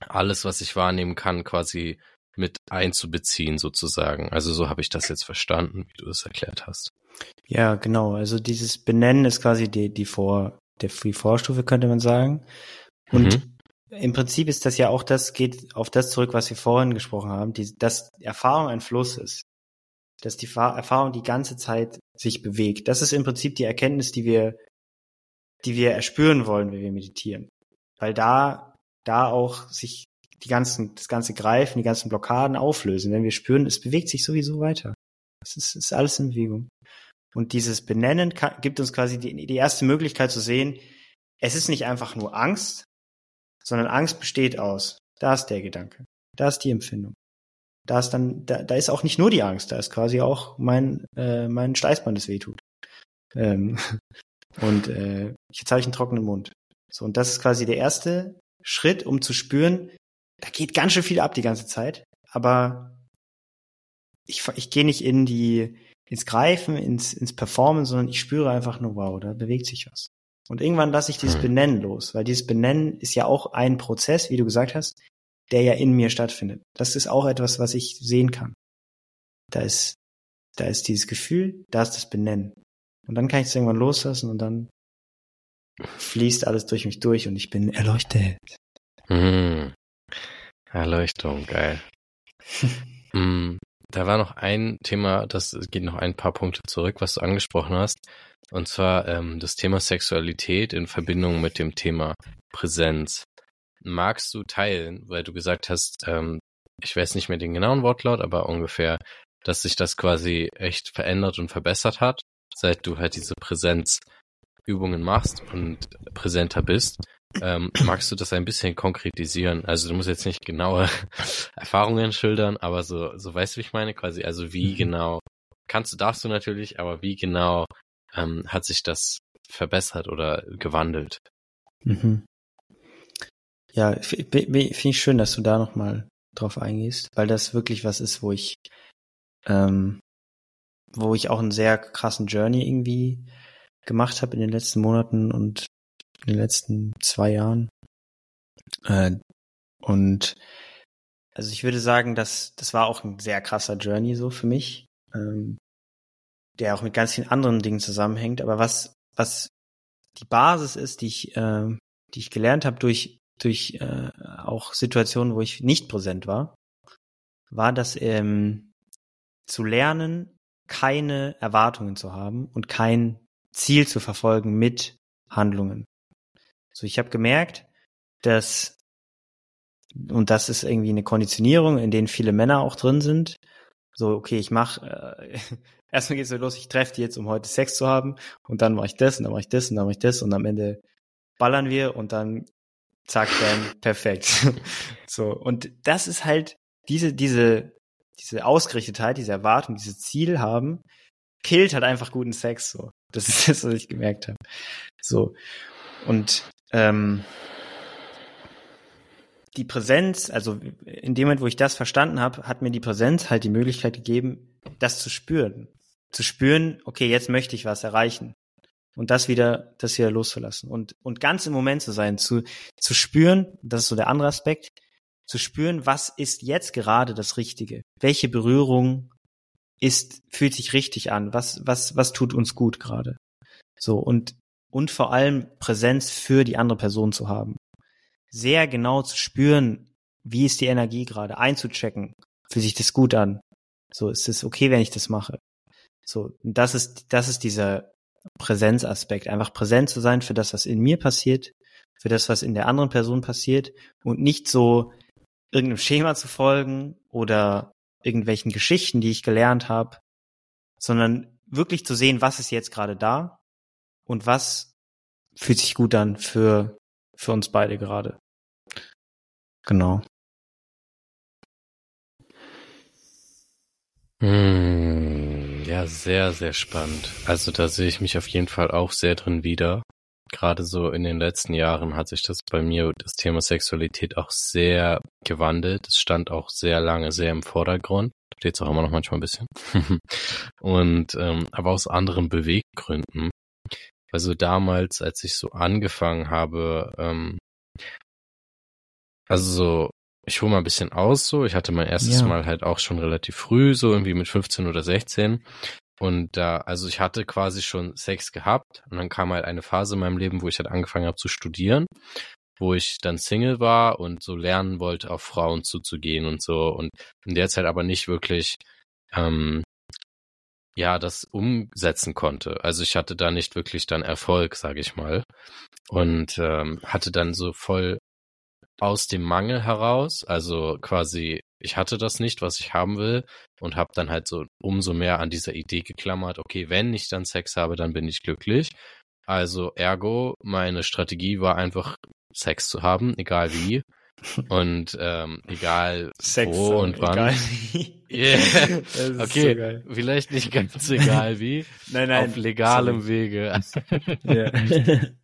alles, was ich wahrnehmen kann, quasi mit einzubeziehen sozusagen. Also so habe ich das jetzt verstanden, wie du es erklärt hast. Ja, genau. Also dieses Benennen ist quasi die, die Vor, der die Vorstufe, könnte man sagen. Und mhm. im Prinzip ist das ja auch das, geht auf das zurück, was wir vorhin gesprochen haben, die, dass Erfahrung ein Fluss ist. Dass die Erfahrung die ganze Zeit sich bewegt. Das ist im Prinzip die Erkenntnis, die wir, die wir erspüren wollen, wenn wir meditieren. Weil da, da auch sich die ganzen, das ganze Greifen, die ganzen Blockaden auflösen. Wenn wir spüren, es bewegt sich sowieso weiter. Es ist, ist alles in Bewegung. Und dieses Benennen kann, gibt uns quasi die, die erste Möglichkeit zu sehen, es ist nicht einfach nur Angst, sondern Angst besteht aus, da ist der Gedanke, da ist die Empfindung. Da ist dann, da, da ist auch nicht nur die Angst, da ist quasi auch mein, äh, mein Steißband, das wehtut. Ähm, und äh, jetzt habe ich einen trockenen Mund. So, und das ist quasi der erste Schritt, um zu spüren, da geht ganz schön viel ab die ganze Zeit, aber ich, ich gehe nicht in die, ins Greifen, ins, ins Performen, sondern ich spüre einfach nur, wow, da bewegt sich was. Und irgendwann lasse ich dieses hm. Benennen los, weil dieses Benennen ist ja auch ein Prozess, wie du gesagt hast, der ja in mir stattfindet. Das ist auch etwas, was ich sehen kann. Da ist, da ist dieses Gefühl, da ist das Benennen. Und dann kann ich es irgendwann loslassen und dann fließt alles durch mich durch und ich bin erleuchtet. Hm. Erleuchtung, geil. hm. Da war noch ein Thema, das geht noch ein paar Punkte zurück, was du angesprochen hast. Und zwar ähm, das Thema Sexualität in Verbindung mit dem Thema Präsenz. Magst du teilen, weil du gesagt hast, ähm, ich weiß nicht mehr den genauen Wortlaut, aber ungefähr, dass sich das quasi echt verändert und verbessert hat, seit du halt diese Präsenzübungen machst und präsenter bist. Ähm, magst du das ein bisschen konkretisieren? Also du musst jetzt nicht genaue Erfahrungen schildern, aber so, so weißt du, wie ich meine, quasi, also wie mhm. genau, kannst du, darfst du natürlich, aber wie genau ähm, hat sich das verbessert oder gewandelt? Mhm. Ja, finde ich schön, dass du da nochmal drauf eingehst, weil das wirklich was ist, wo ich, ähm, wo ich auch einen sehr krassen Journey irgendwie gemacht habe in den letzten Monaten und in den letzten zwei Jahren. Äh, und also ich würde sagen, dass das war auch ein sehr krasser Journey so für mich, ähm, der auch mit ganz vielen anderen Dingen zusammenhängt. Aber was was die Basis ist, die ich äh, die ich gelernt habe durch durch äh, auch Situationen, wo ich nicht präsent war, war das ähm, zu lernen, keine Erwartungen zu haben und kein Ziel zu verfolgen mit Handlungen. So, ich habe gemerkt, dass und das ist irgendwie eine Konditionierung, in denen viele Männer auch drin sind. So, okay, ich mach äh, erstmal geht's so los, ich treffe die jetzt, um heute Sex zu haben, und dann mache ich das, und dann mache ich das, und dann mache ich das, und am Ende ballern wir und dann zack, dann perfekt. so, und das ist halt diese, diese, diese Ausgerichtetheit, diese Erwartung, dieses Ziel haben, killt halt einfach guten Sex. So, das ist das, was ich gemerkt habe. So und ähm, die Präsenz, also in dem Moment, wo ich das verstanden habe, hat mir die Präsenz halt die Möglichkeit gegeben, das zu spüren. Zu spüren, okay, jetzt möchte ich was erreichen. Und das wieder, das wieder loszulassen. Und, und ganz im Moment zu sein, zu, zu spüren, das ist so der andere Aspekt, zu spüren, was ist jetzt gerade das Richtige? Welche Berührung ist, fühlt sich richtig an? Was, was, was tut uns gut gerade? So, und, und vor allem Präsenz für die andere Person zu haben sehr genau zu spüren, wie ist die Energie gerade, einzuchecken, fühlt sich das gut an. So, ist es okay, wenn ich das mache? So, das ist, das ist dieser Präsenzaspekt, einfach präsent zu sein für das, was in mir passiert, für das, was in der anderen Person passiert und nicht so irgendeinem Schema zu folgen oder irgendwelchen Geschichten, die ich gelernt habe, sondern wirklich zu sehen, was ist jetzt gerade da und was fühlt sich gut an für für uns beide gerade. Genau. Hm, ja, sehr, sehr spannend. Also da sehe ich mich auf jeden Fall auch sehr drin wieder. Gerade so in den letzten Jahren hat sich das bei mir, das Thema Sexualität auch sehr gewandelt. Es stand auch sehr lange sehr im Vordergrund. Steht es auch immer noch manchmal ein bisschen. Und ähm, aber aus anderen Beweggründen. Also damals, als ich so angefangen habe, ähm, also so, ich hole mal ein bisschen aus so. Ich hatte mein erstes Ja. Mal halt auch schon relativ früh, so irgendwie mit 15 oder 16. Und da, also ich hatte quasi schon Sex gehabt und dann kam halt eine Phase in meinem Leben, wo ich halt angefangen habe zu studieren, wo ich dann Single war und so lernen wollte, auf Frauen zuzugehen und so und in der Zeit aber nicht wirklich ähm, ja das umsetzen konnte. Also ich hatte da nicht wirklich dann Erfolg, sage ich mal, und ähm, hatte dann so voll aus dem Mangel heraus, also quasi ich hatte das nicht, was ich haben will und habe dann halt so umso mehr an dieser Idee geklammert, okay, wenn ich dann Sex habe, dann bin ich glücklich. Also ergo, meine Strategie war einfach Sex zu haben, egal wie und ähm, egal wo und wann. egal. Yeah. Das ist Okay, so vielleicht nicht ganz egal wie, Nein, nein. auf legalem Wege. sorry.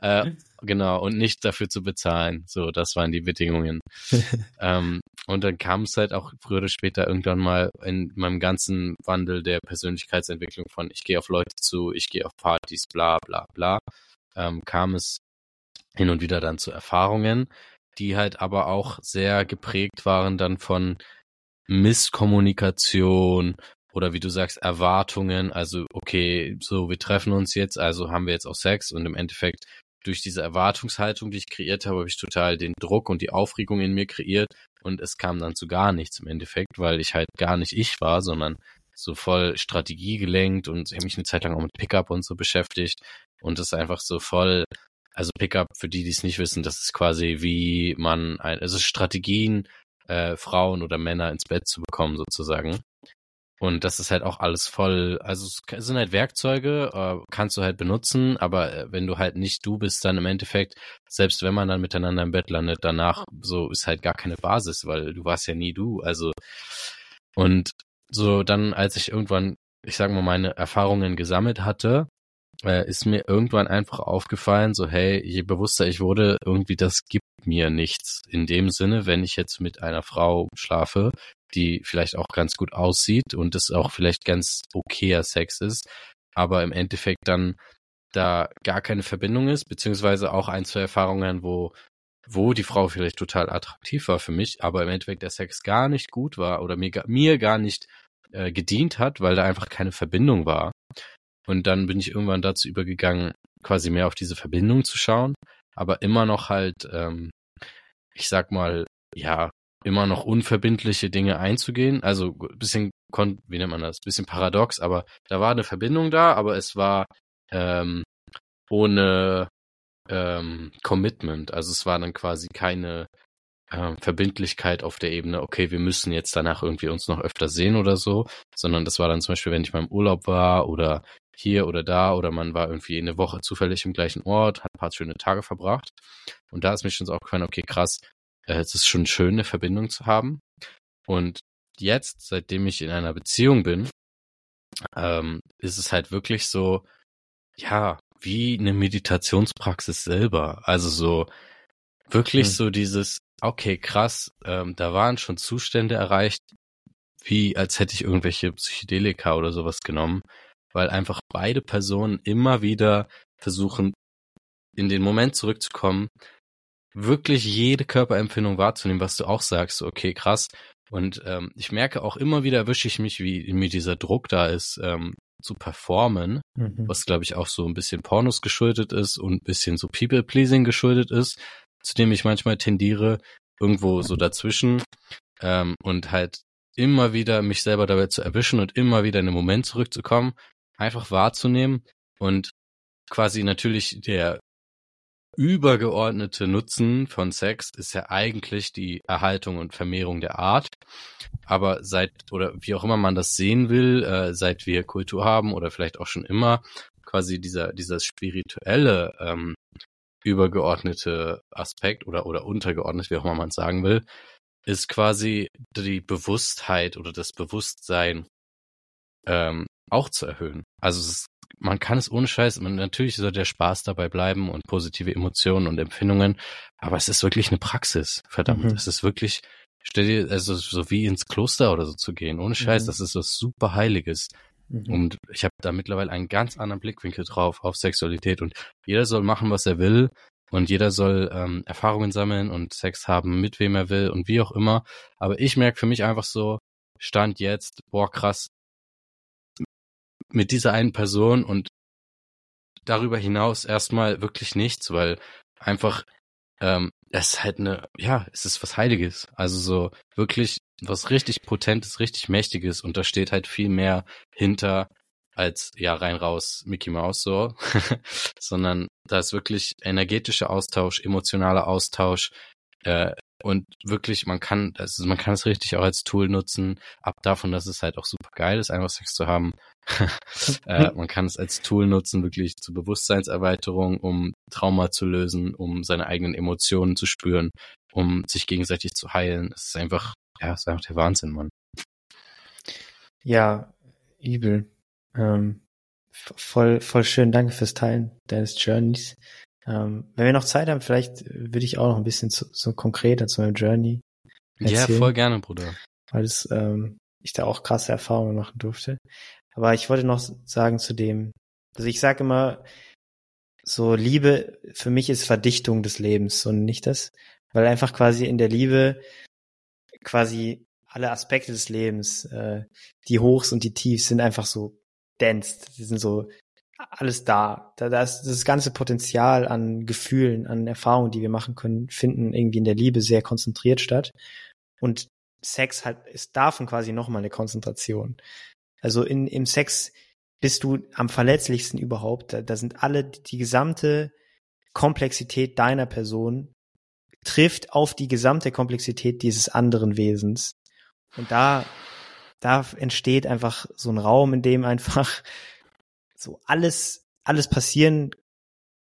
Ja. äh, genau, und nicht dafür zu bezahlen. So, das waren die Bedingungen. ähm, und dann kam es halt auch früher oder später irgendwann mal in meinem ganzen Wandel der Persönlichkeitsentwicklung von ich gehe auf Leute zu, ich gehe auf Partys, bla bla bla, ähm, kam es hin und wieder dann zu Erfahrungen, die halt aber auch sehr geprägt waren dann von Misskommunikation oder wie du sagst, Erwartungen, also okay, so wir treffen uns jetzt, also haben wir jetzt auch Sex und im Endeffekt durch diese Erwartungshaltung, die ich kreiert habe, habe ich total den Druck und die Aufregung in mir kreiert und es kam dann zu gar nichts im Endeffekt, weil ich halt gar nicht ich war, sondern so voll Strategie gelenkt und ich habe mich eine Zeit lang auch mit Pickup und so beschäftigt und das einfach so voll, also Pickup, für die, die es nicht wissen, das ist quasi wie man, ein, also Strategien, äh, Frauen oder Männer ins Bett zu bekommen sozusagen. Und das ist halt auch alles voll, also es sind halt Werkzeuge, äh, kannst du halt benutzen, aber äh, wenn du halt nicht du bist, dann im Endeffekt, selbst wenn man dann miteinander im Bett landet, danach so ist halt gar keine Basis, weil du warst ja nie du. Also und so dann, als ich irgendwann, ich sag mal, meine Erfahrungen gesammelt hatte, äh, ist mir irgendwann einfach aufgefallen, so hey, je bewusster ich wurde, irgendwie das gibt mir nichts. In dem Sinne, wenn ich jetzt mit einer Frau schlafe, die vielleicht auch ganz gut aussieht und es auch vielleicht ganz okayer Sex ist, aber im Endeffekt dann da gar keine Verbindung ist, beziehungsweise auch ein, zwei Erfahrungen, wo, wo die Frau vielleicht total attraktiv war für mich, aber im Endeffekt der Sex gar nicht gut war oder mir, mir gar nicht äh, gedient hat, weil da einfach keine Verbindung war. Und dann bin ich irgendwann dazu übergegangen, quasi mehr auf diese Verbindung zu schauen, aber immer noch halt ähm, ich sag mal, ja, immer noch unverbindliche Dinge einzugehen. Also bisschen, wie nennt man das? Bisschen paradox, aber da war eine Verbindung da, aber es war ähm, ohne ähm, Commitment. Also es war dann quasi keine äh, Verbindlichkeit auf der Ebene, okay, wir müssen jetzt danach irgendwie uns noch öfter sehen oder so, sondern das war dann zum Beispiel, wenn ich mal im Urlaub war oder hier oder da oder man war irgendwie eine Woche zufällig im gleichen Ort, hat ein paar schöne Tage verbracht. Und da ist mir schon so aufgefallen, okay, krass, äh, es ist schon schön, eine Verbindung zu haben. Und jetzt, seitdem ich in einer Beziehung bin, ähm, ist es halt wirklich so, ja, wie eine Meditationspraxis selber. Also so wirklich hm. so dieses, okay, krass, ähm, da waren schon Zustände erreicht, wie als hätte ich irgendwelche Psychedelika oder sowas genommen, weil einfach beide Personen immer wieder versuchen, in den Moment zurückzukommen, wirklich jede Körperempfindung wahrzunehmen, was du auch sagst, okay, krass. Und ähm, ich merke auch immer wieder, erwische ich mich, wie mir dieser Druck da ist, ähm, zu performen, mhm. was glaube ich auch so ein bisschen Pornos geschuldet ist und ein bisschen so People-Pleasing geschuldet ist, zu dem ich manchmal tendiere, irgendwo so dazwischen ähm, und halt immer wieder mich selber dabei zu erwischen und immer wieder in den Moment zurückzukommen, einfach wahrzunehmen und quasi natürlich der übergeordnete Nutzen von Sex ist ja eigentlich die Erhaltung und Vermehrung der Art. Aber seit, oder wie auch immer man das sehen will, äh, seit wir Kultur haben oder vielleicht auch schon immer, quasi dieser, dieser spirituelle, ähm, übergeordnete Aspekt oder, oder untergeordnet, wie auch immer man es sagen will, ist quasi die Bewusstheit oder das Bewusstsein ähm, auch zu erhöhen. Also ist man kann es ohne Scheiß, man, natürlich soll der Spaß dabei bleiben und positive Emotionen und Empfindungen, aber es ist wirklich eine Praxis, verdammt. Mhm. Es ist wirklich, stell dir, also so wie ins Kloster oder so zu gehen, ohne Scheiß, mhm. das ist was super Heiliges. Mhm. Und ich habe da mittlerweile einen ganz anderen Blickwinkel drauf auf Sexualität und jeder soll machen, was er will und jeder soll ähm, Erfahrungen sammeln und Sex haben, mit wem er will und wie auch immer. Aber ich merke für mich einfach so, Stand jetzt, boah krass, mit dieser einen Person und darüber hinaus erstmal wirklich nichts, weil einfach ähm, es ist halt eine, ja, es ist was Heiliges. Also so wirklich was richtig Potentes, richtig Mächtiges und da steht halt viel mehr hinter als ja rein raus Mickey Mouse so, sondern da ist wirklich energetischer Austausch, emotionaler Austausch, äh, und wirklich, man kann, also man kann es richtig auch als Tool nutzen, ab davon, dass es halt auch super geil ist, einfach Sex zu haben. äh, man kann es als Tool nutzen, wirklich zur Bewusstseinserweiterung, um Trauma zu lösen, um seine eigenen Emotionen zu spüren, um sich gegenseitig zu heilen. Es ist einfach, ja, es ist einfach der Wahnsinn, Mann. Ja, übel. Ähm, voll, voll schön. Danke fürs Teilen deines Journeys. Ähm, wenn wir noch Zeit haben, vielleicht würde ich auch noch ein bisschen zu, so konkreter zu meinem Journey erzählen. Ja, voll gerne, Bruder. Weil es, ähm, ich da auch krasse Erfahrungen machen durfte. Aber ich wollte noch sagen zu dem, also ich sage immer, so Liebe für mich ist Verdichtung des Lebens und nicht das, weil einfach quasi in der Liebe quasi alle Aspekte des Lebens, äh, die Hochs und die Tiefs sind einfach so dense, die sind so alles da. Da, da ist das ganze Potenzial an Gefühlen, an Erfahrungen, die wir machen können, finden irgendwie in der Liebe sehr konzentriert statt. Und Sex halt ist davon quasi nochmal eine Konzentration. Also in, im Sex bist du am verletzlichsten überhaupt. Da, da sind alle, die gesamte Komplexität deiner Person trifft auf die gesamte Komplexität dieses anderen Wesens. Und da, da entsteht einfach so ein Raum, in dem einfach so alles, alles passieren,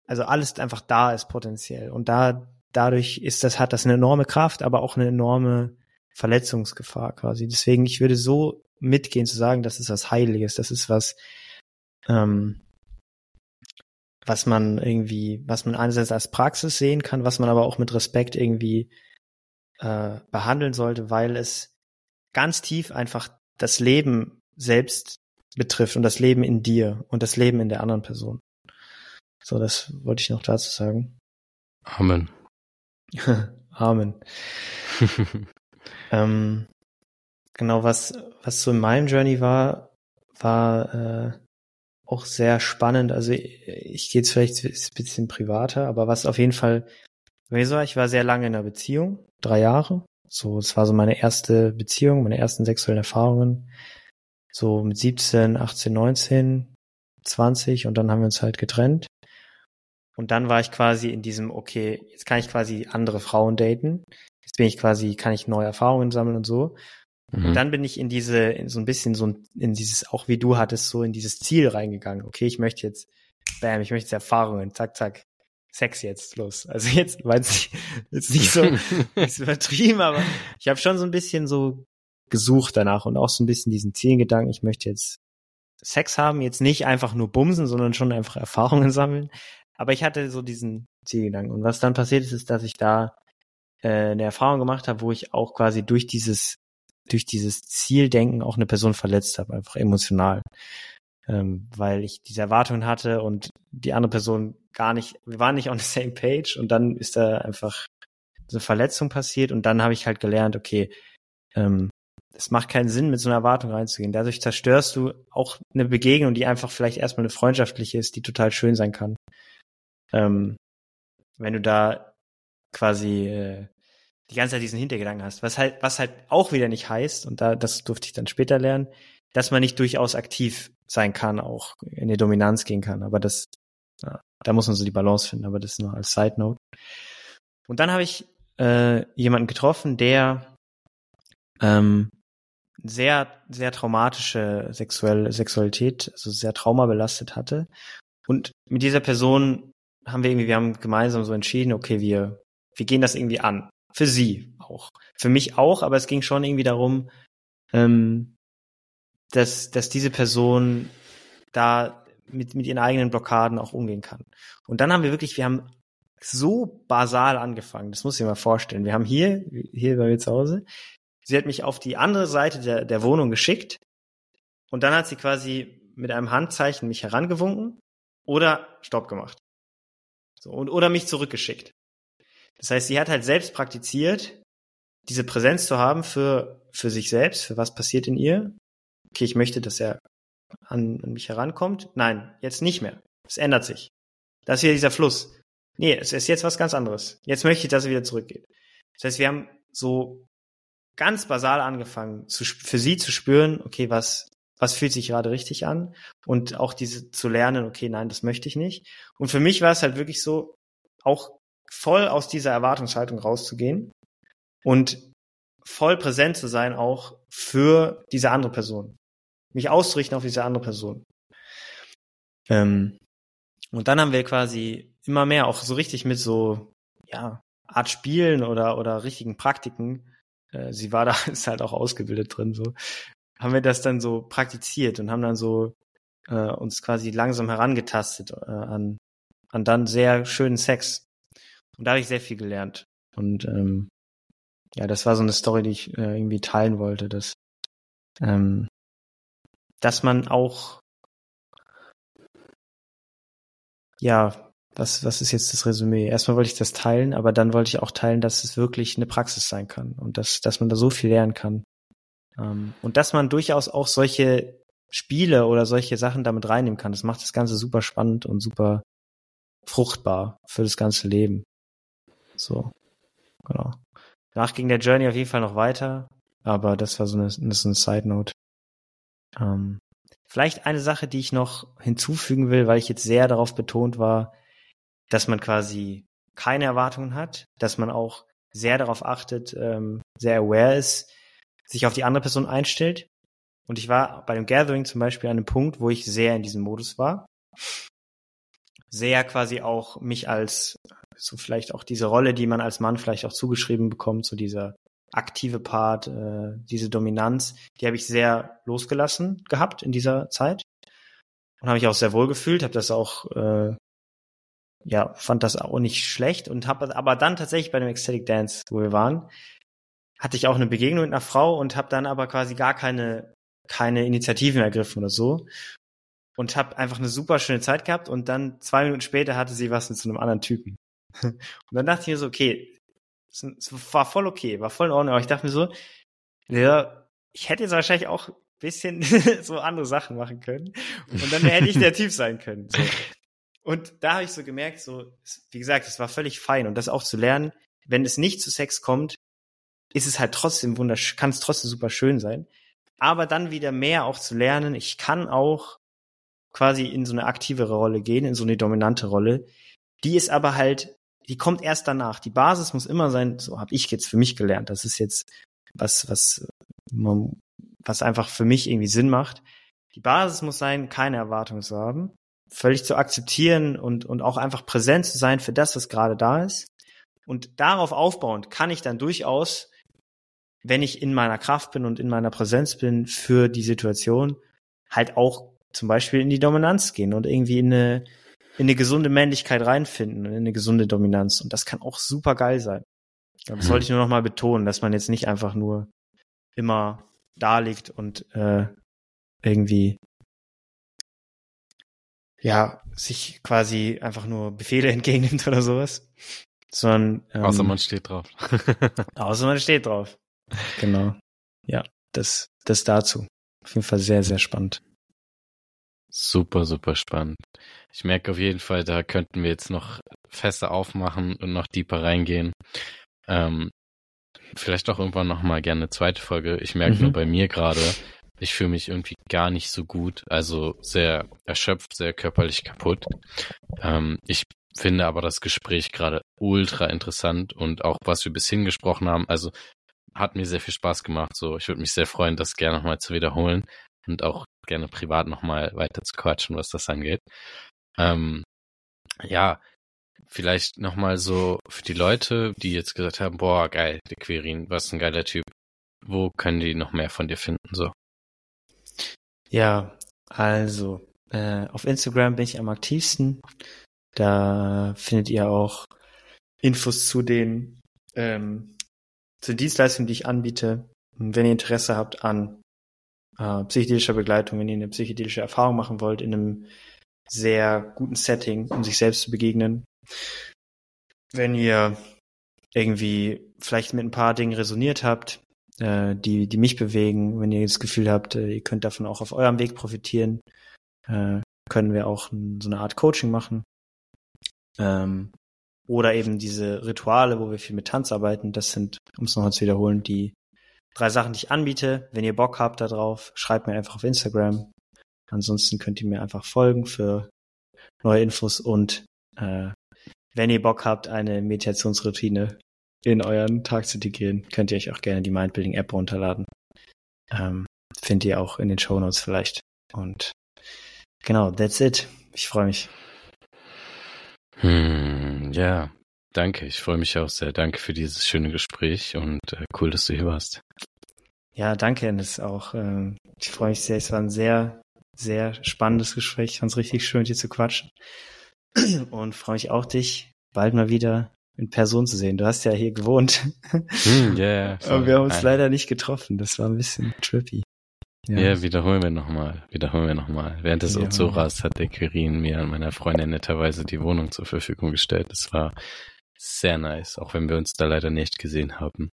also alles einfach da ist potenziell. Und da, dadurch ist das, hat das eine enorme Kraft, aber auch eine enorme Verletzungsgefahr quasi. Deswegen, ich würde so mitgehen zu sagen, das ist was Heiliges, das ist was, ähm, was man irgendwie, was man einerseits als Praxis sehen kann, was man aber auch mit Respekt irgendwie äh, behandeln sollte, weil es ganz tief einfach das Leben selbst betrifft und das Leben in dir und das Leben in der anderen Person. So, das wollte ich noch dazu sagen. Amen. Amen. ähm, genau, was, was so in meinem Journey war, war äh, auch sehr spannend. Also ich, ich gehe jetzt vielleicht ein bisschen privater, aber was auf jeden Fall wieso? Ich war sehr lange in einer Beziehung, drei Jahre. So, es war so meine erste Beziehung, meine ersten sexuellen Erfahrungen. So mit 17, 18, 19, 20 und dann haben wir uns halt getrennt. Und dann war ich quasi in diesem, okay, jetzt kann ich quasi andere Frauen daten. Jetzt bin ich quasi, kann ich neue Erfahrungen sammeln und so. Mhm. Und dann bin ich in diese, in so ein bisschen so in dieses, auch wie du hattest, so in dieses Ziel reingegangen. Okay, ich möchte jetzt, bam, ich möchte jetzt Erfahrungen, zack, zack. Sex jetzt los. Also jetzt war es jetzt nicht so, so übertrieben, aber ich habe schon so ein bisschen so gesucht danach und auch so ein bisschen diesen Zielgedanken, ich möchte jetzt Sex haben, jetzt nicht einfach nur bumsen, sondern schon einfach Erfahrungen sammeln. Aber ich hatte so diesen Zielgedanken. Und was dann passiert ist, ist, dass ich da äh, eine Erfahrung gemacht habe, wo ich auch quasi durch dieses, durch dieses Zieldenken auch eine Person verletzt habe, einfach emotional. Ähm, weil ich diese Erwartungen hatte und die andere Person gar nicht, wir waren nicht on the same page und dann ist da einfach so eine Verletzung passiert und dann habe ich halt gelernt, okay, ähm, es macht keinen Sinn, mit so einer Erwartung reinzugehen. Dadurch zerstörst du auch eine Begegnung, die einfach vielleicht erstmal eine freundschaftliche ist, die total schön sein kann. Ähm, wenn du da quasi äh, die ganze Zeit diesen Hintergedanken hast, was halt, was halt auch wieder nicht heißt, und da, das durfte ich dann später lernen, dass man nicht durchaus aktiv sein kann, auch in die Dominanz gehen kann. Aber das, ja, da muss man so die Balance finden, aber das nur als Side Note. Und dann habe ich äh, jemanden getroffen, der ähm, sehr, sehr traumatische Sexuell Sexualität, also sehr traumabelastet hatte. Und mit dieser Person haben wir irgendwie, wir haben gemeinsam so entschieden, okay, wir, wir gehen das irgendwie an. Für sie auch. Für mich auch, aber es ging schon irgendwie darum, ähm, dass, dass diese Person da mit, mit ihren eigenen Blockaden auch umgehen kann. Und dann haben wir wirklich, wir haben so basal angefangen. Das muss ich mir mal vorstellen. Wir haben hier, hier bei mir zu Hause, sie hat mich auf die andere Seite der, der Wohnung geschickt und dann hat sie quasi mit einem Handzeichen mich herangewunken oder Stopp gemacht. So, und, oder mich zurückgeschickt. Das heißt, sie hat halt selbst praktiziert, diese Präsenz zu haben für, für sich selbst, für was passiert in ihr. Okay, ich möchte, dass er an, an mich herankommt. Nein, jetzt nicht mehr. Es ändert sich. Das ist wieder dieser Fluss. Nee, es ist jetzt was ganz anderes. Jetzt möchte ich, dass er wieder zurückgeht. Das heißt, wir haben so ganz basal angefangen, zu, für sie zu spüren, okay, was, was fühlt sich gerade richtig an und auch diese zu lernen, okay, nein, das möchte ich nicht. Und für mich war es halt wirklich so, auch voll aus dieser Erwartungshaltung rauszugehen und voll präsent zu sein auch für diese andere Person. Mich auszurichten auf diese andere Person. Ähm, und dann haben wir quasi immer mehr auch so richtig mit so, ja, Art Spielen oder, oder richtigen Praktiken. Äh, sie war da, ist halt auch ausgebildet drin, so haben wir das dann so praktiziert und haben dann so äh, uns quasi langsam herangetastet äh, an, an dann sehr schönen Sex. Und da habe ich sehr viel gelernt. Und ähm, ja, das war so eine Story, die ich äh, irgendwie teilen wollte, dass, ähm, dass man auch ja, was, was ist jetzt das Resümee? Erstmal wollte ich das teilen, aber dann wollte ich auch teilen, dass es wirklich eine Praxis sein kann und dass, dass man da so viel lernen kann. Ähm, und dass man durchaus auch solche Spiele oder solche Sachen damit reinnehmen kann. Das macht das Ganze super spannend und super fruchtbar für das ganze Leben. So, genau. Danach ging der Journey auf jeden Fall noch weiter, aber das war so eine, ist eine Side Note. Ähm, vielleicht eine Sache, die ich noch hinzufügen will, weil ich jetzt sehr darauf betont war, dass man quasi keine Erwartungen hat, dass man auch sehr darauf achtet, ähm, sehr aware ist, sich auf die andere Person einstellt. Und ich war bei dem Gathering zum Beispiel an einem Punkt, wo ich sehr in diesem Modus war. Sehr quasi auch mich als, so vielleicht auch diese Rolle, die man als Mann vielleicht auch zugeschrieben bekommt, so dieser aktive Part, äh, diese Dominanz, die habe ich sehr losgelassen gehabt in dieser Zeit. Und habe mich auch sehr wohl gefühlt, habe das auch, äh, ja, fand das auch nicht schlecht und habe aber dann tatsächlich bei dem Ecstatic Dance, wo wir waren, hatte ich auch eine Begegnung mit einer Frau und habe dann aber quasi gar keine keine Initiativen ergriffen oder so und habe einfach eine super schöne Zeit gehabt und dann zwei Minuten später hatte sie was mit so einem anderen Typen und dann dachte ich mir so okay es war voll okay war voll in Ordnung aber ich dachte mir so ja ich hätte jetzt wahrscheinlich auch ein bisschen so andere Sachen machen können und dann hätte ich der Typ sein können so. Und da habe ich so gemerkt, so, wie gesagt, es war völlig fein. Und das auch zu lernen, wenn es nicht zu Sex kommt, ist es halt trotzdem wunderschön, kann es trotzdem super schön sein. Aber dann wieder mehr auch zu lernen, ich kann auch quasi in so eine aktivere Rolle gehen, in so eine dominante Rolle. Die ist aber halt, die kommt erst danach. Die Basis muss immer sein, so habe ich jetzt für mich gelernt. Das ist jetzt was, was, was einfach für mich irgendwie Sinn macht. Die Basis muss sein, keine Erwartung zu haben, völlig zu akzeptieren und, und auch einfach präsent zu sein für das, was gerade da ist. Und darauf aufbauend kann ich dann durchaus, wenn ich in meiner Kraft bin und in meiner Präsenz bin für die Situation, halt auch zum Beispiel in die Dominanz gehen und irgendwie in eine, in eine gesunde Männlichkeit reinfinden und in eine gesunde Dominanz. Und das kann auch super geil sein. Das mhm. wollte ich nur noch mal betonen, dass man jetzt nicht einfach nur immer da liegt und äh, irgendwie ja sich quasi einfach nur Befehle entgegennimmt oder sowas, sondern ähm, außer man steht drauf. außer man steht drauf. Genau. Ja, das das dazu. Auf jeden Fall sehr sehr spannend. Super, super spannend. Ich merke auf jeden Fall, da könnten wir jetzt noch fester aufmachen und noch deeper reingehen. Ähm, vielleicht auch irgendwann noch mal gerne eine zweite Folge. Ich merke mhm. nur bei mir gerade, ich fühle mich irgendwie gar nicht so gut, also sehr erschöpft, sehr körperlich kaputt. Ähm, ich finde aber das Gespräch gerade ultra interessant und auch was wir bis hingesprochen haben, also hat mir sehr viel Spaß gemacht. So, ich würde mich sehr freuen, das gerne nochmal zu wiederholen und auch gerne privat nochmal weiter zu quatschen, was das angeht. Ähm, ja, vielleicht nochmal so für die Leute, die jetzt gesagt haben, boah, geil, der Querin, was ein geiler Typ. Wo können die noch mehr von dir finden, so? Ja, also, äh, auf Instagram bin ich am aktivsten. Da findet ihr auch Infos zu den, ähm, zu Dienstleistungen, die ich anbiete. Wenn ihr Interesse habt an äh, psychedelischer Begleitung, wenn ihr eine psychedelische Erfahrung machen wollt in einem sehr guten Setting, um sich selbst zu begegnen. Wenn ihr irgendwie vielleicht mit ein paar Dingen resoniert habt, äh, die, die mich bewegen, wenn ihr das Gefühl habt, äh, ihr könnt davon auch auf eurem Weg profitieren, äh, können wir auch so eine Art Coaching machen. Ähm, oder eben diese Rituale, wo wir viel mit Tanz arbeiten, das sind, um es nochmal zu wiederholen, die drei Sachen, die ich anbiete. Wenn ihr Bock habt darauf, schreibt mir einfach auf Instagram. Ansonsten könnt ihr mir einfach folgen für neue Infos und äh, wenn ihr Bock habt, eine Meditationsroutine in euren Tag zu integrieren, könnt ihr euch auch gerne die Mindbuilding App runterladen. Ähm, findet ihr auch in den Show Notes vielleicht. Und genau, that's it. Ich freue mich. Hm, ja, danke. Ich freue mich auch sehr. Danke für dieses schöne Gespräch und äh, cool, dass du hier warst. Ja, danke, Ennis, auch. Äh, ich freue mich sehr. Es war ein sehr, sehr spannendes Gespräch. Ich fand es richtig schön, mit dir zu quatschen. Und freue mich auch, dich bald mal wieder in Person zu sehen. Du hast ja hier gewohnt. Mm, yeah, Aber wir haben uns leider nicht getroffen. Das war ein bisschen trippy. Ja, yeah, wiederholen wir nochmal. Wiederholen wir nochmal. Während des Ozoras hat der Quirin mir und meiner Freundin netterweise die Wohnung zur Verfügung gestellt. Das war sehr nice, auch wenn wir uns da leider nicht gesehen haben.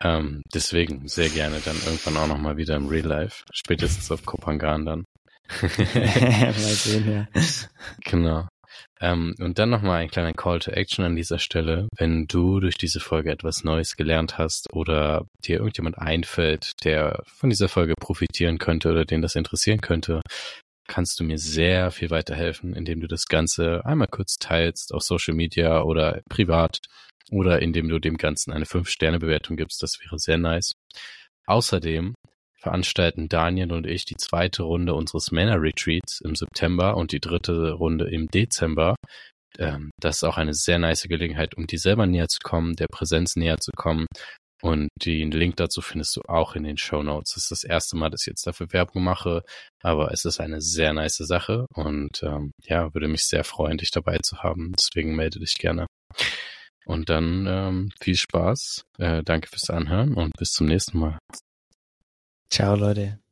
Ja. Ähm, deswegen sehr gerne dann irgendwann auch nochmal wieder im Real Life. Spätestens auf Kopangan dann. mal sehen, ja. Genau. Ähm, und dann nochmal ein kleiner Call to Action an dieser Stelle. Wenn du durch diese Folge etwas Neues gelernt hast oder dir irgendjemand einfällt, der von dieser Folge profitieren könnte oder den das interessieren könnte, kannst du mir sehr viel weiterhelfen, indem du das Ganze einmal kurz teilst auf Social Media oder privat oder indem du dem Ganzen eine 5-Sterne-Bewertung gibst. Das wäre sehr nice. Außerdem veranstalten Daniel und ich die zweite Runde unseres Männer-Retreats im September und die dritte Runde im Dezember. Ähm, das ist auch eine sehr nice Gelegenheit, um dir selber näher zu kommen, der Präsenz näher zu kommen. Und den Link dazu findest du auch in den Show Notes. Es ist das erste Mal, dass ich jetzt dafür Werbung mache, aber es ist eine sehr nice Sache und ähm, ja, würde mich sehr freuen, dich dabei zu haben. Deswegen melde dich gerne. Und dann ähm, viel Spaß. Äh, danke fürs Anhören und bis zum nächsten Mal. Ciao, Leute.